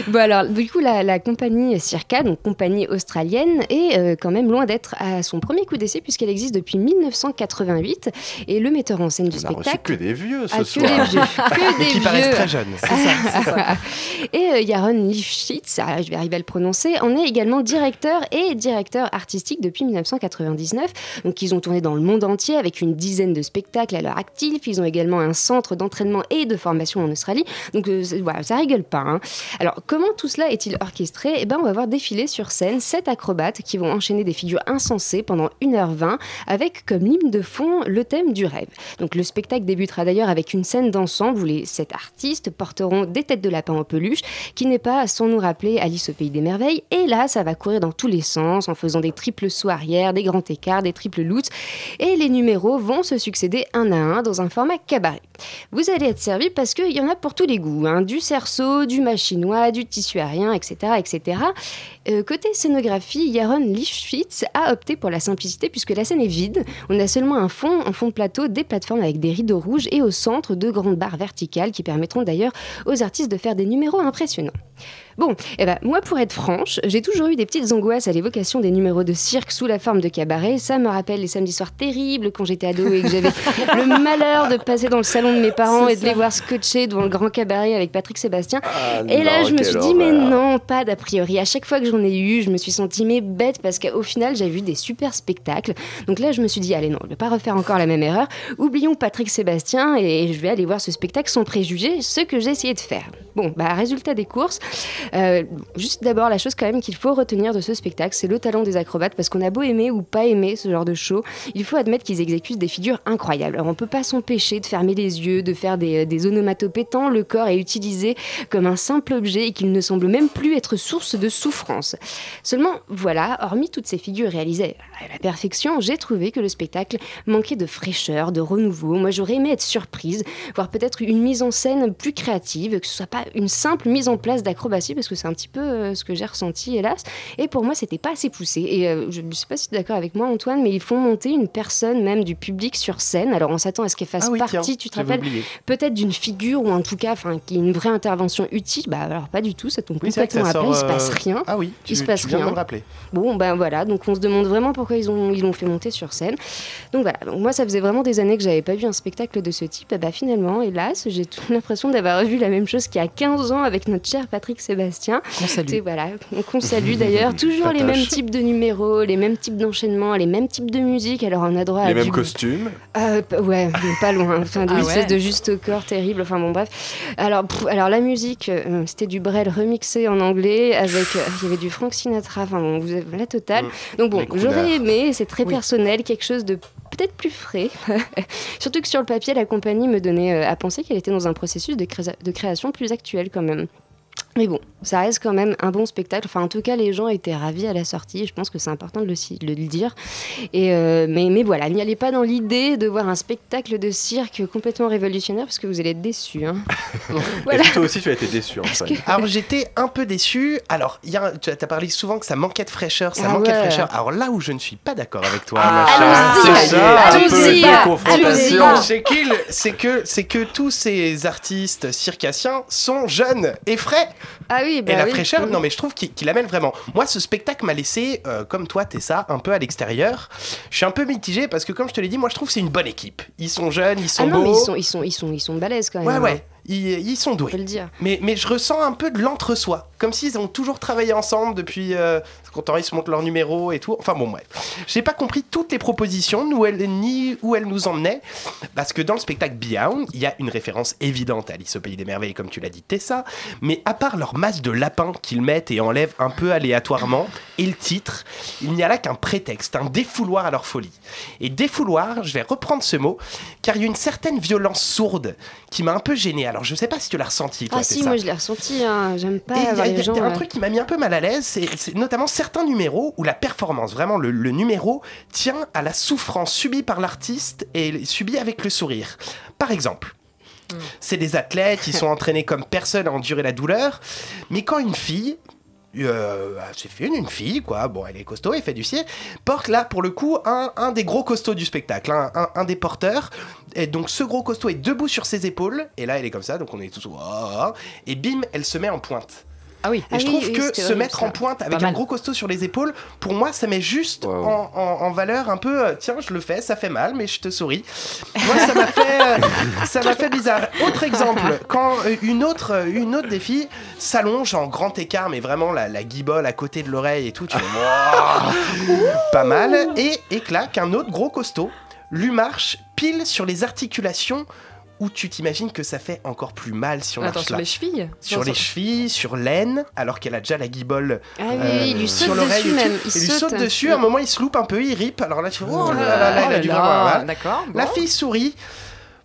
[SPEAKER 13] Bon alors, du coup, la, la compagnie Circa, donc compagnie australienne, est euh, quand même loin d'être à son premier coup d'essai puisqu'elle existe depuis 1988 et le metteur en scène du
[SPEAKER 1] On a reçu
[SPEAKER 13] spectacle.
[SPEAKER 1] que des vieux ce
[SPEAKER 13] Ah, que
[SPEAKER 1] soir.
[SPEAKER 13] des vieux, que des
[SPEAKER 9] Qui paraissent
[SPEAKER 13] vieux.
[SPEAKER 9] très jeunes. C'est ça.
[SPEAKER 13] Et euh, Yaron Lifshitz, ah, je vais arriver à le prononcer, en est également directeur et directeur artistique depuis 1999. Donc ils ont tourné dans le monde entier avec une dizaine de spectacles à leur actif. Ils ont également un centre d'entraînement et de formation en Australie. Donc euh, voilà, ça rigole pas. hein. Alors comment tout cela est-il orchestré? Eh ben on va voir défiler sur scène sept acrobates qui vont enchaîner des figures insensées pendant 1h20 avec comme ligne de fond le thème du rêve. Donc le spectacle débutera d'ailleurs avec une scène d'ensemble où les sept artistes porteront des têtes de lapin en peluche, qui n'est pas sans nous rappeler Alice au pays des merveilles. Et là, ça va courir dans tous les sens en faisant des triples sauts arrière, des grands écarts, des triples loots. Et les numéros vont se succéder un à un dans un format cabaret. Vous allez être servi parce qu'il y en a pour tous les goûts, hein. du du machinois, du tissu aérien, etc. etc. Euh, côté scénographie, Yaron Lifshitz a opté pour la simplicité puisque la scène est vide. On a seulement un fond, en fond de plateau, des plateformes avec des rideaux rouges et au centre deux grandes barres verticales qui permettront d'ailleurs aux artistes de faire des numéros impressionnants. Bon, eh ben, moi pour être franche, j'ai toujours eu des petites angoisses à l'évocation des numéros de cirque sous la forme de cabaret. Ça me rappelle les samedis soirs terribles quand j'étais ado et que j'avais le malheur de passer dans le salon de mes parents et de
[SPEAKER 6] ça.
[SPEAKER 13] les voir scotcher devant le grand cabaret avec Patrick Sébastien.
[SPEAKER 1] Ah
[SPEAKER 13] et là, je me suis dit, mais non, pas d'a priori. À chaque fois que j'en ai eu, je me suis sentie mais bête parce qu'au final, j'ai vu des super spectacles. Donc là, je me suis dit, allez, non, je ne vais pas refaire encore la même erreur. Oublions Patrick Sébastien et je vais aller voir ce spectacle sans préjugés, ce que j'ai essayé de faire. Bon, bah, résultat des courses. Euh, juste d'abord, la chose quand même qu'il faut retenir de ce spectacle, c'est le talent des acrobates parce qu'on a beau aimer ou pas aimer ce genre de show, il faut admettre qu'ils exécutent des figures incroyables. Alors, on peut pas s'empêcher de fermer les yeux, de faire des, onomatopées tant le corps est utilisé comme un simple objet et qu'il ne semble même plus être source de souffrance. Seulement, voilà, hormis toutes ces figures réalisées à la perfection, j'ai trouvé que le spectacle manquait de fraîcheur, de renouveau. Moi, j'aurais aimé être surprise, voir peut-être une mise en scène plus créative, que ce soit pas une simple mise en place d'acrobatie, parce que c'est un petit peu euh, ce que j'ai ressenti, hélas. Et pour moi, c'était pas assez poussé. Et euh, je ne sais pas si tu es d'accord avec moi, Antoine, mais ils font monter une personne, même du public, sur scène. Alors, on s'attend à ce qu'elle fasse
[SPEAKER 9] Ah oui,
[SPEAKER 13] partie,
[SPEAKER 9] tiens,
[SPEAKER 13] tu te rappelles, peut-être d'une figure ou en tout cas, enfin, qui une vraie intervention utile. Bah, alors pas du tout, ça tombe
[SPEAKER 9] Oui,
[SPEAKER 13] complètement à plat, il se passe
[SPEAKER 9] euh,
[SPEAKER 13] rien.
[SPEAKER 9] Ah oui, tu-
[SPEAKER 13] il se passe
[SPEAKER 9] tu viens de
[SPEAKER 13] rien.
[SPEAKER 9] me le rappeler.
[SPEAKER 13] Bon, ben voilà, donc on se demande vraiment pourquoi ils ont ils l'ont fait monter sur scène. Donc voilà, donc moi ça faisait vraiment des années que j'avais pas vu un spectacle de ce type. Et bah finalement, hélas, j'ai l'impression d'avoir vu la même chose qu'il y a 15 ans avec notre cher Patrick Sébastien.
[SPEAKER 6] Qu'on salue.
[SPEAKER 13] Et voilà, qu'on salue d'ailleurs. Toujours les mêmes types de numéros, les mêmes types d'enchaînements, les mêmes types de musique. Alors on a droit à
[SPEAKER 1] Les mêmes
[SPEAKER 13] du-
[SPEAKER 1] costumes.
[SPEAKER 13] euh, ouais, mais pas loin. Enfin, des
[SPEAKER 6] Ah ouais.
[SPEAKER 13] de juste au corps terrible. Enfin bon, bref. Alors, pff, alors la musique, euh, c'était du Brel remixé en anglais avec. euh, Il y avait du Frank Sinatra. Enfin bon, vous avez la totale. Donc bon,
[SPEAKER 1] Les
[SPEAKER 13] j'aurais aimé. C'est très
[SPEAKER 6] Oui.
[SPEAKER 13] personnel, quelque chose de peut-être plus frais. Surtout que sur le papier, la compagnie me donnait euh, à penser qu'elle était dans un processus de, de création plus actuel quand même. Mais bon, ça reste quand même un bon spectacle. Enfin, en tout cas, les gens étaient ravis à la sortie. Je pense que c'est important de le, si- de le dire. Et euh, mais, mais voilà, n'y allez pas dans l'idée de voir un spectacle de cirque complètement révolutionnaire parce que vous allez être déçus. hein. Voilà.
[SPEAKER 1] Toi aussi tu as été déçu
[SPEAKER 9] Alors j'étais un peu déçu. Alors, il y a- tu as parlé souvent que ça manquait de fraîcheur, ça
[SPEAKER 13] Ah
[SPEAKER 9] manquait de fraîcheur. Alors là où je ne suis pas d'accord avec toi,
[SPEAKER 1] Ah,
[SPEAKER 9] c'est ça, un peu
[SPEAKER 13] allons-y,
[SPEAKER 9] de
[SPEAKER 13] allons-y.
[SPEAKER 9] confrontation. C'est qu'il- c'est que, c'est que tous ces artistes circassiens sont jeunes et frais.
[SPEAKER 13] Ah oui, bah
[SPEAKER 9] et la
[SPEAKER 13] oui.
[SPEAKER 9] fraîcheur, non mais je trouve qu'il qu'il amène vraiment. Moi, ce spectacle m'a laissé, euh, comme toi, Tessa, un peu à l'extérieur. Je suis un peu mitigé parce que, comme je te l'ai dit, moi, je trouve que c'est une bonne équipe. Ils sont jeunes, ils sont
[SPEAKER 13] Ah non, mais
[SPEAKER 9] beaux.
[SPEAKER 13] ils sont, ils sont, ils sont, ils sont balèzes quand même.
[SPEAKER 9] Ouais, ouais. Ils, ils sont
[SPEAKER 13] On peut
[SPEAKER 9] doués.
[SPEAKER 13] le dire.
[SPEAKER 9] Mais, mais je ressens un peu de l'entre-soi. comme s'ils ont toujours travaillé ensemble depuis euh, quand ils se montrent leur numéro et tout. Enfin bon, bref. J'ai pas compris toutes les propositions, ni où elles, ni où elles nous emmenaient, parce que dans le spectacle Beyond, il y a une référence évidente à Alice au Pays des Merveilles, comme tu l'as dit, Tessa, mais à part leur masse de lapins qu'ils mettent et enlèvent un peu aléatoirement, et le titre, il n'y a là qu'un prétexte, un défouloir à leur folie. Et défouloir, je vais reprendre ce mot, car il y a une certaine violence sourde qui m'a un peu gêné. Alors je sais pas si tu l'as ressenti, toi,
[SPEAKER 13] Ah si, moi je l'ai ressenti, hein. j'aime pas
[SPEAKER 9] Et il y a, y un
[SPEAKER 13] euh,
[SPEAKER 9] truc qui m'a mis un peu mal à l'aise, c'est c'est notamment certains numéros où la performance, vraiment le, le numéro, tient à la souffrance subie par l'artiste et subie avec le sourire. Par exemple, c'est des athlètes, ils sont entraînés comme personne à endurer la douleur, mais quand une fille, euh, c'est fine, une fille, quoi, bon, elle est costaud, elle fait du ciel, porte là, pour le coup, un, un des gros costauds du spectacle, un, un- un des porteurs, et donc ce gros costaud est debout sur ses épaules, et là, elle est comme ça, donc on est tous, Oh, et bim, elle se met en pointe.
[SPEAKER 14] Ah oui.
[SPEAKER 9] Et
[SPEAKER 13] Ah
[SPEAKER 9] je trouve
[SPEAKER 13] oui,
[SPEAKER 9] que se mettre en pointe avec un gros costaud sur les épaules, pour moi, ça met juste. En, en- en valeur un peu, euh, tiens, je le fais, ça fait mal, mais je te souris. Moi, ça m'a fait, euh, ça m'a fait bizarre. Autre exemple, quand euh, une autre, une autre des filles s'allonge en grand écart, mais vraiment la, la guibole à côté de l'oreille et tout, tu fais, pas mal, et, et claque un autre gros costaud, lui marche pile sur les articulations où tu t'imagines que ça fait encore plus mal si on
[SPEAKER 14] Attends,
[SPEAKER 9] marche
[SPEAKER 14] sur
[SPEAKER 9] là.
[SPEAKER 14] les chevilles
[SPEAKER 9] Sur les chevilles, sur l'aine, alors qu'elle a déjà la guibole
[SPEAKER 13] Ah oui, il lui
[SPEAKER 9] sur
[SPEAKER 13] saute
[SPEAKER 9] l'oreille
[SPEAKER 13] il
[SPEAKER 9] Il lui
[SPEAKER 13] saute.
[SPEAKER 9] saute dessus, à un moment il se loupe un peu, il rip, alors là tu fais, oh là là là, a
[SPEAKER 14] oh là. D'accord.
[SPEAKER 9] La
[SPEAKER 14] bon.
[SPEAKER 9] fille sourit.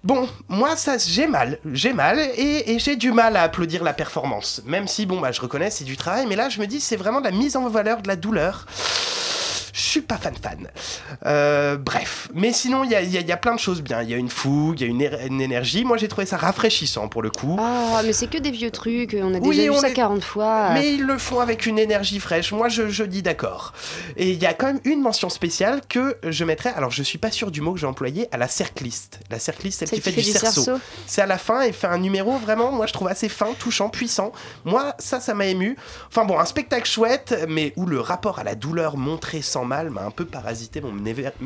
[SPEAKER 9] Bon, moi ça j'ai mal, j'ai mal et, et j'ai du mal à applaudir la performance. Même si bon bah je reconnais c'est du travail, mais là je me dis c'est vraiment de la mise en valeur de la douleur. Je suis pas fan fan. Euh, bref, mais sinon il y a, il y a- il y a plein de choses bien. Il y a une fougue, il y a une, énergie. Moi j'ai trouvé ça rafraîchissant pour le coup.
[SPEAKER 13] Ah, mais c'est que des vieux trucs, on a
[SPEAKER 9] Oui,
[SPEAKER 13] déjà vu ça
[SPEAKER 9] est-
[SPEAKER 13] 40 fois.
[SPEAKER 9] Mais ils le font avec une énergie fraîche. Moi, je, je dis d'accord. Et il y a quand même une mention spéciale que je mettrais. Alors, je suis pas sûr du mot que j'ai employé à la cercliste. La cercliste, celle,
[SPEAKER 13] Celle
[SPEAKER 9] qui fait, du, cerceau.
[SPEAKER 13] cerceau.
[SPEAKER 9] C'est à la fin et fait un numéro vraiment, moi, je trouve assez fin, touchant, puissant. Moi, ça, ça m'a ému. Enfin bon, un spectacle chouette, mais où le rapport à la douleur montré sans mal m'a un peu parasité mon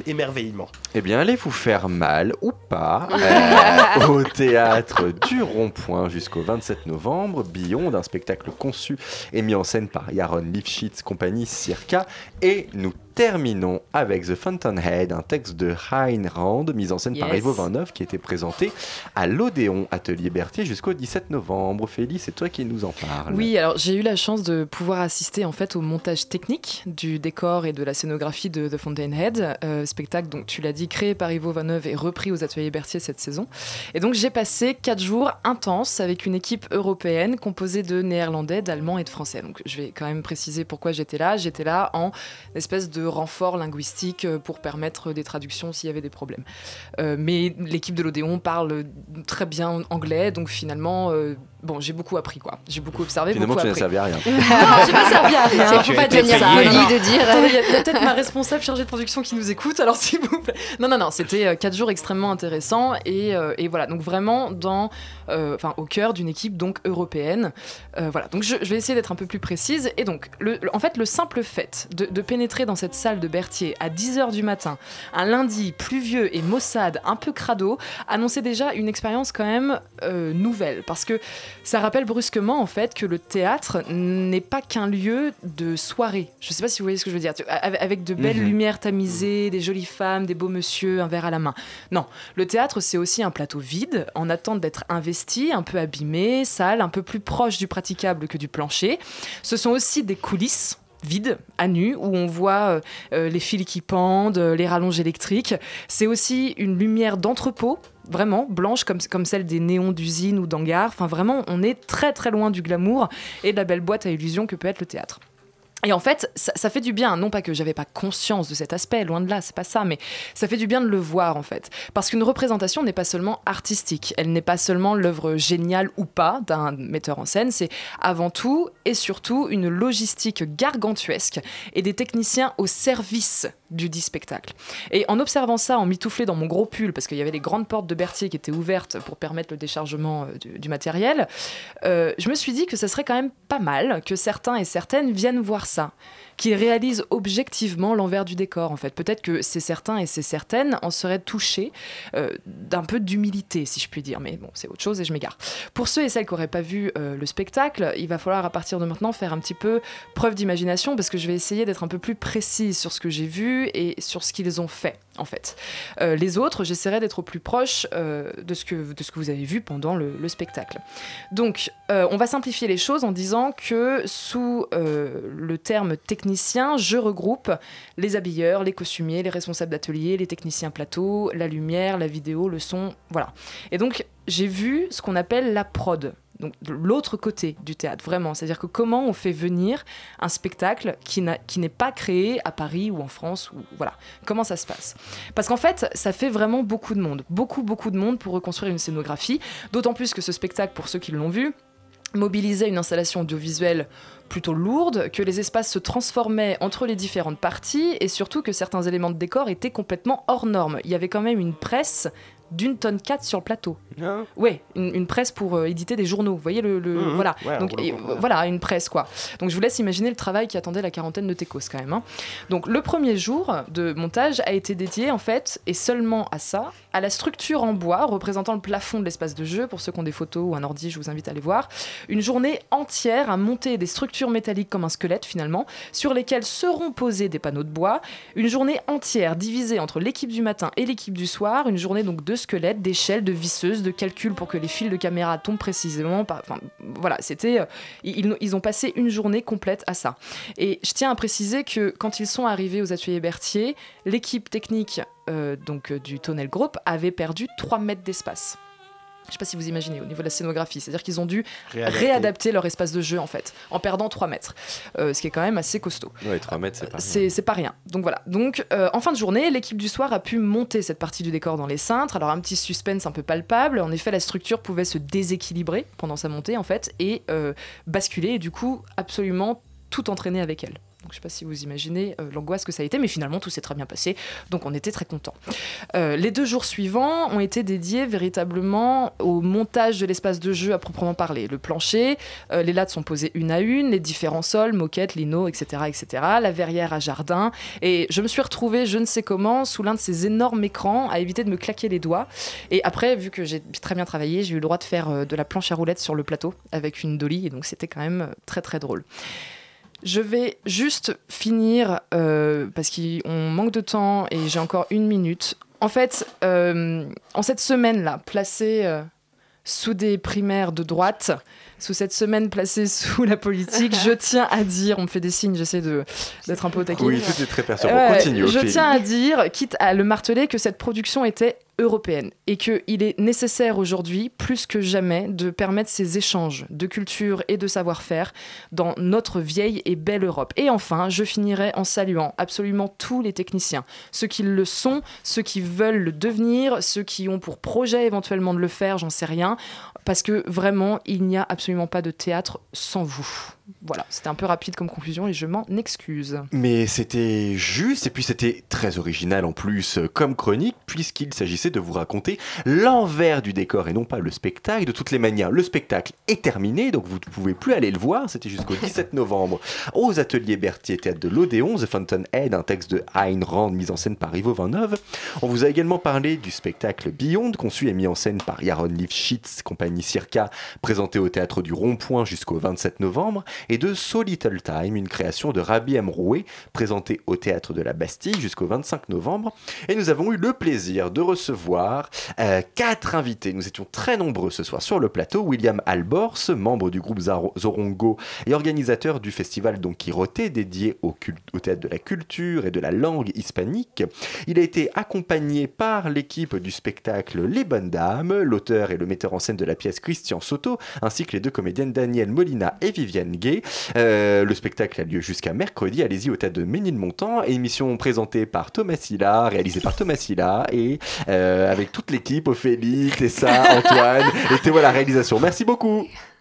[SPEAKER 9] émerveillement.
[SPEAKER 1] Eh bien, allez vous faire mal ou pas euh, au théâtre du Rond-Point jusqu'au 27 novembre. Beyond, un spectacle conçu et mis en scène par Yaron Lifshitz, compagnie Circa. Et nous terminons avec The Fountainhead, un texte de Hein Rand, mis en scène par. Ivo 29, qui était présenté à l'Odéon Atelier Berthier jusqu'au 17 novembre. Félix, c'est toi qui nous en parle.
[SPEAKER 14] Oui, alors j'ai eu la chance de pouvoir assister en fait au montage technique du décor et de la scénographie de The Fountainhead, euh, spectacle donc tu l'as dit créé par Ivo Vaneuve et repris aux Ateliers Berthier cette saison. Et donc j'ai passé quatre jours intenses avec une équipe européenne composée de Néerlandais, d'Allemands et de Français. Donc je vais quand même préciser pourquoi j'étais là. J'étais là en espèce de renfort linguistique euh, pour permettre des traductions s'il y avait des problèmes. Euh, mais l'équipe de l'Odéon parle très bien anglais, donc finalement, euh, bon, j'ai beaucoup appris quoi. J'ai beaucoup observé,
[SPEAKER 1] Finalement,
[SPEAKER 14] beaucoup
[SPEAKER 1] tu n'as servi à rien.
[SPEAKER 14] non, j'ai pas servi à rien.
[SPEAKER 13] C'est
[SPEAKER 14] Faut pas. Non, non.
[SPEAKER 13] de dire.
[SPEAKER 14] Il y a, il a peut-être ma responsable chargée de production qui nous écoute, alors s'il vous plaît. Non, non, non, c'était euh, quatre jours extrêmement intéressants et, euh, et voilà, donc vraiment dans, euh, au cœur d'une équipe donc européenne. Euh, voilà, donc je, je vais essayer d'être un peu plus précise. Et donc, le, le- en fait, le simple fait de, de pénétrer dans cette salle de Berthier à 10h du matin, un lundi pluvieux et maussade, un peu crado, annonçait déjà une expérience quand même euh, nouvelle. Parce que ça rappelle brusquement, en fait, que le théâtre n'est pas qu'un lieu de soirée. Je sais pas si vous voyez ce que je veux dire. Avec de belles
[SPEAKER 1] Mhm.
[SPEAKER 14] lumières tamisées, des jolies femmes, des beaux monsieur, un verre à la main. Non, le théâtre, c'est aussi un plateau vide, en attente d'être investi, un peu abîmé, sale, un peu plus proche du praticable que du plancher. Ce sont aussi des coulisses vides, à nu, où on voit euh, euh, les fils qui pendent, euh, les rallonges électriques. C'est aussi une lumière d'entrepôt, vraiment blanche comme, comme celle des néons d'usine ou d'hangar. Enfin, vraiment, on est très très loin du glamour et de la belle boîte à illusions que peut être le théâtre. Et en fait, ça, fait du bien, non pas que j'avais pas conscience de cet aspect, loin de là, c'est pas ça, mais ça fait du bien de le voir en fait. Parce qu'une représentation n'est pas seulement artistique, elle n'est pas seulement l'œuvre géniale ou pas d'un metteur en scène, c'est avant tout et surtout une logistique gargantuesque et des techniciens au service du dit spectacle. Et en observant ça, en mitouflé dans mon gros pull, parce qu'il y avait les grandes portes de Berthier qui étaient ouvertes pour permettre le déchargement euh, du, du matériel, euh, je me suis dit que ça serait quand même pas mal que certains et certaines viennent voir ça qu'ils réalisent objectivement l'envers du décor en fait. Peut-être que c'est certains et c'est certaines en seraient touchés euh, d'un peu d'humilité si je puis dire, mais bon c'est autre chose et je m'égare. Pour ceux et celles qui n'auraient pas vu euh, le spectacle, il va falloir à partir de maintenant faire un petit peu preuve d'imagination parce que je vais essayer d'être un peu plus précise sur ce que j'ai vu et sur ce qu'ils ont fait en fait. Euh, les autres, j'essaierai d'être au plus proche euh, de, ce que, de ce que vous avez vu pendant le, le spectacle. Donc, on va simplifier les choses en disant que sous le terme je regroupe les habilleurs, les costumiers, les responsables d'atelier, les techniciens plateau, la lumière, la vidéo, le son, voilà. Et donc, j'ai vu ce qu'on appelle la prod donc l'autre côté du théâtre, vraiment. C'est-à-dire que comment on fait venir un spectacle qui n'est pas créé à Paris ou en France, voilà. Comment ça se passe? Parce qu'en fait, ça fait vraiment beaucoup de monde, beaucoup, beaucoup de monde pour reconstruire une scénographie, d'autant plus que ce spectacle, pour ceux qui l'ont vu, mobilisait une installation audiovisuelle plutôt lourde, que les espaces se transformaient entre les différentes parties et surtout que certains éléments de décor étaient complètement hors normes. Il y avait quand même une presse d'une tonne 4 sur le plateau. Ouais, une, une presse pour euh, éditer des journaux. Vous voyez le, le-
[SPEAKER 1] Mhm.
[SPEAKER 14] voilà.
[SPEAKER 1] Ouais,
[SPEAKER 14] Donc et, voilà une presse quoi. Donc je vous laisse imaginer le travail qui attendait la quarantaine de Tecos quand même. hein. Donc le premier jour de montage a été dédié en fait et seulement à ça, à la structure en bois représentant le plafond de l'espace de jeu. Pour ceux qui ont des photos ou un ordi, je vous invite à les voir. Une journée entière à monter des structures métalliques comme un squelette finalement, sur lesquelles seront posés des panneaux de bois. Une journée entière divisée entre l'équipe du matin et l'équipe du soir. Une journée donc de squelettes, d'échelles, de visseuses, de calculs pour que les fils de caméra tombent précisément. Enfin, voilà, c'était. euh, ils, ont passé une journée complète à ça. Et je tiens à préciser que quand ils sont arrivés aux ateliers Berthier, l'équipe technique euh, donc euh, du Tonnel Group avait perdu 3 mètres d'espace. Je sais pas si vous imaginez au niveau de la scénographie, c'est-à-dire qu'ils ont dû
[SPEAKER 1] Réadapter.
[SPEAKER 14] réadapter. leur espace de jeu en fait, en perdant 3 mètres, Euh, ce qui est quand même assez costaud.
[SPEAKER 1] Ouais, 3 mètres, c'est pas rien.
[SPEAKER 14] C'est pas rien. Donc voilà. Donc euh, en fin de journée, l'équipe du soir a pu monter cette partie du décor dans les cintres. Alors un petit suspense un peu palpable. En effet, la structure pouvait se déséquilibrer pendant sa montée en fait et euh, basculer et du coup absolument tout entraîner avec elle. Je sais pas si vous imaginez euh, l'angoisse que ça a été, mais finalement tout s'est très bien passé. Donc on était très contents. Euh, les deux jours suivants ont été dédiés véritablement au montage de l'espace de jeu à proprement parler. Le plancher, euh, les lattes sont posées une à une, les différents sols, moquettes, lino, etc., etc. La verrière à jardin. Et je me suis retrouvée, je ne sais comment, sous l'un de ces énormes écrans, à éviter de me claquer les doigts. Et après, vu que j'ai très bien travaillé, j'ai eu le droit de faire de la planche à roulettes sur le plateau avec une dolly. Et donc c'était quand même très très drôle. Je vais juste finir euh, parce qu'on manque de temps et j'ai encore une minute. En fait, euh, en cette semaine-là, placée euh, sous des primaires de droite, sous cette semaine placée sous la politique, je tiens à dire, on me fait des signes, j'essaie d'être un peu au taquet.
[SPEAKER 1] Oui, tout est très perturbant.
[SPEAKER 14] Ouais,
[SPEAKER 1] Continue,
[SPEAKER 14] Je tiens à dire, quitte à le marteler, que cette production était européenne et qu'il est nécessaire aujourd'hui, plus que jamais, de permettre ces échanges de culture et de savoir-faire dans notre vieille et belle Europe. Et enfin, je finirai en saluant absolument tous les techniciens, ceux qui le sont, ceux qui veulent le devenir, ceux qui ont pour projet éventuellement de le faire, j'en sais rien, parce que vraiment, il n'y a absolument pas de théâtre sans vous. Voilà, c'était un peu rapide comme conclusion et je m'en excuse.
[SPEAKER 1] Mais c'était juste, et puis c'était très original en plus euh, comme chronique, puisqu'il s'agissait de vous raconter l'envers du décor et non pas le spectacle. De toutes les manières, le spectacle est terminé, donc vous ne pouvez plus aller le voir. C'était jusqu'au 17 novembre aux ateliers Berthier Théâtre de l'Odéon, The Fountainhead, un texte de Ayn Rand mis en scène par Ivo Van Hove. On vous a également parlé du spectacle Beyond, conçu et mis en scène par Yaron Lifshitz, compagnie Circa, présenté au théâtre du Rond-Point jusqu'au 27 novembre, et de So Little Time, une création de Rabbi Amroué, présentée au théâtre de la Bastille jusqu'au 25 novembre. Et nous avons eu le plaisir de recevoir euh, quatre invités. Nous étions très nombreux ce soir sur le plateau. William Albors, membre du groupe Zorongo et organisateur du festival Don Quixote, dédié au théâtre de la culture et de la langue hispanique. Il a été accompagné par l'équipe du spectacle Les Bonnes Dames, l'auteur et le metteur en scène de la pièce Christian Soto, ainsi que les deux comédiennes Danielle Molina et Viviane Euh, le spectacle a lieu jusqu'à mercredi. Allez-y au théâtre de Ménilmontant. Émission présentée par Thomas Silla, réalisée par Thomas Silla et euh, avec toute l'équipe, Ophélie, Tessa, Antoine et Théo à la réalisation. Merci beaucoup.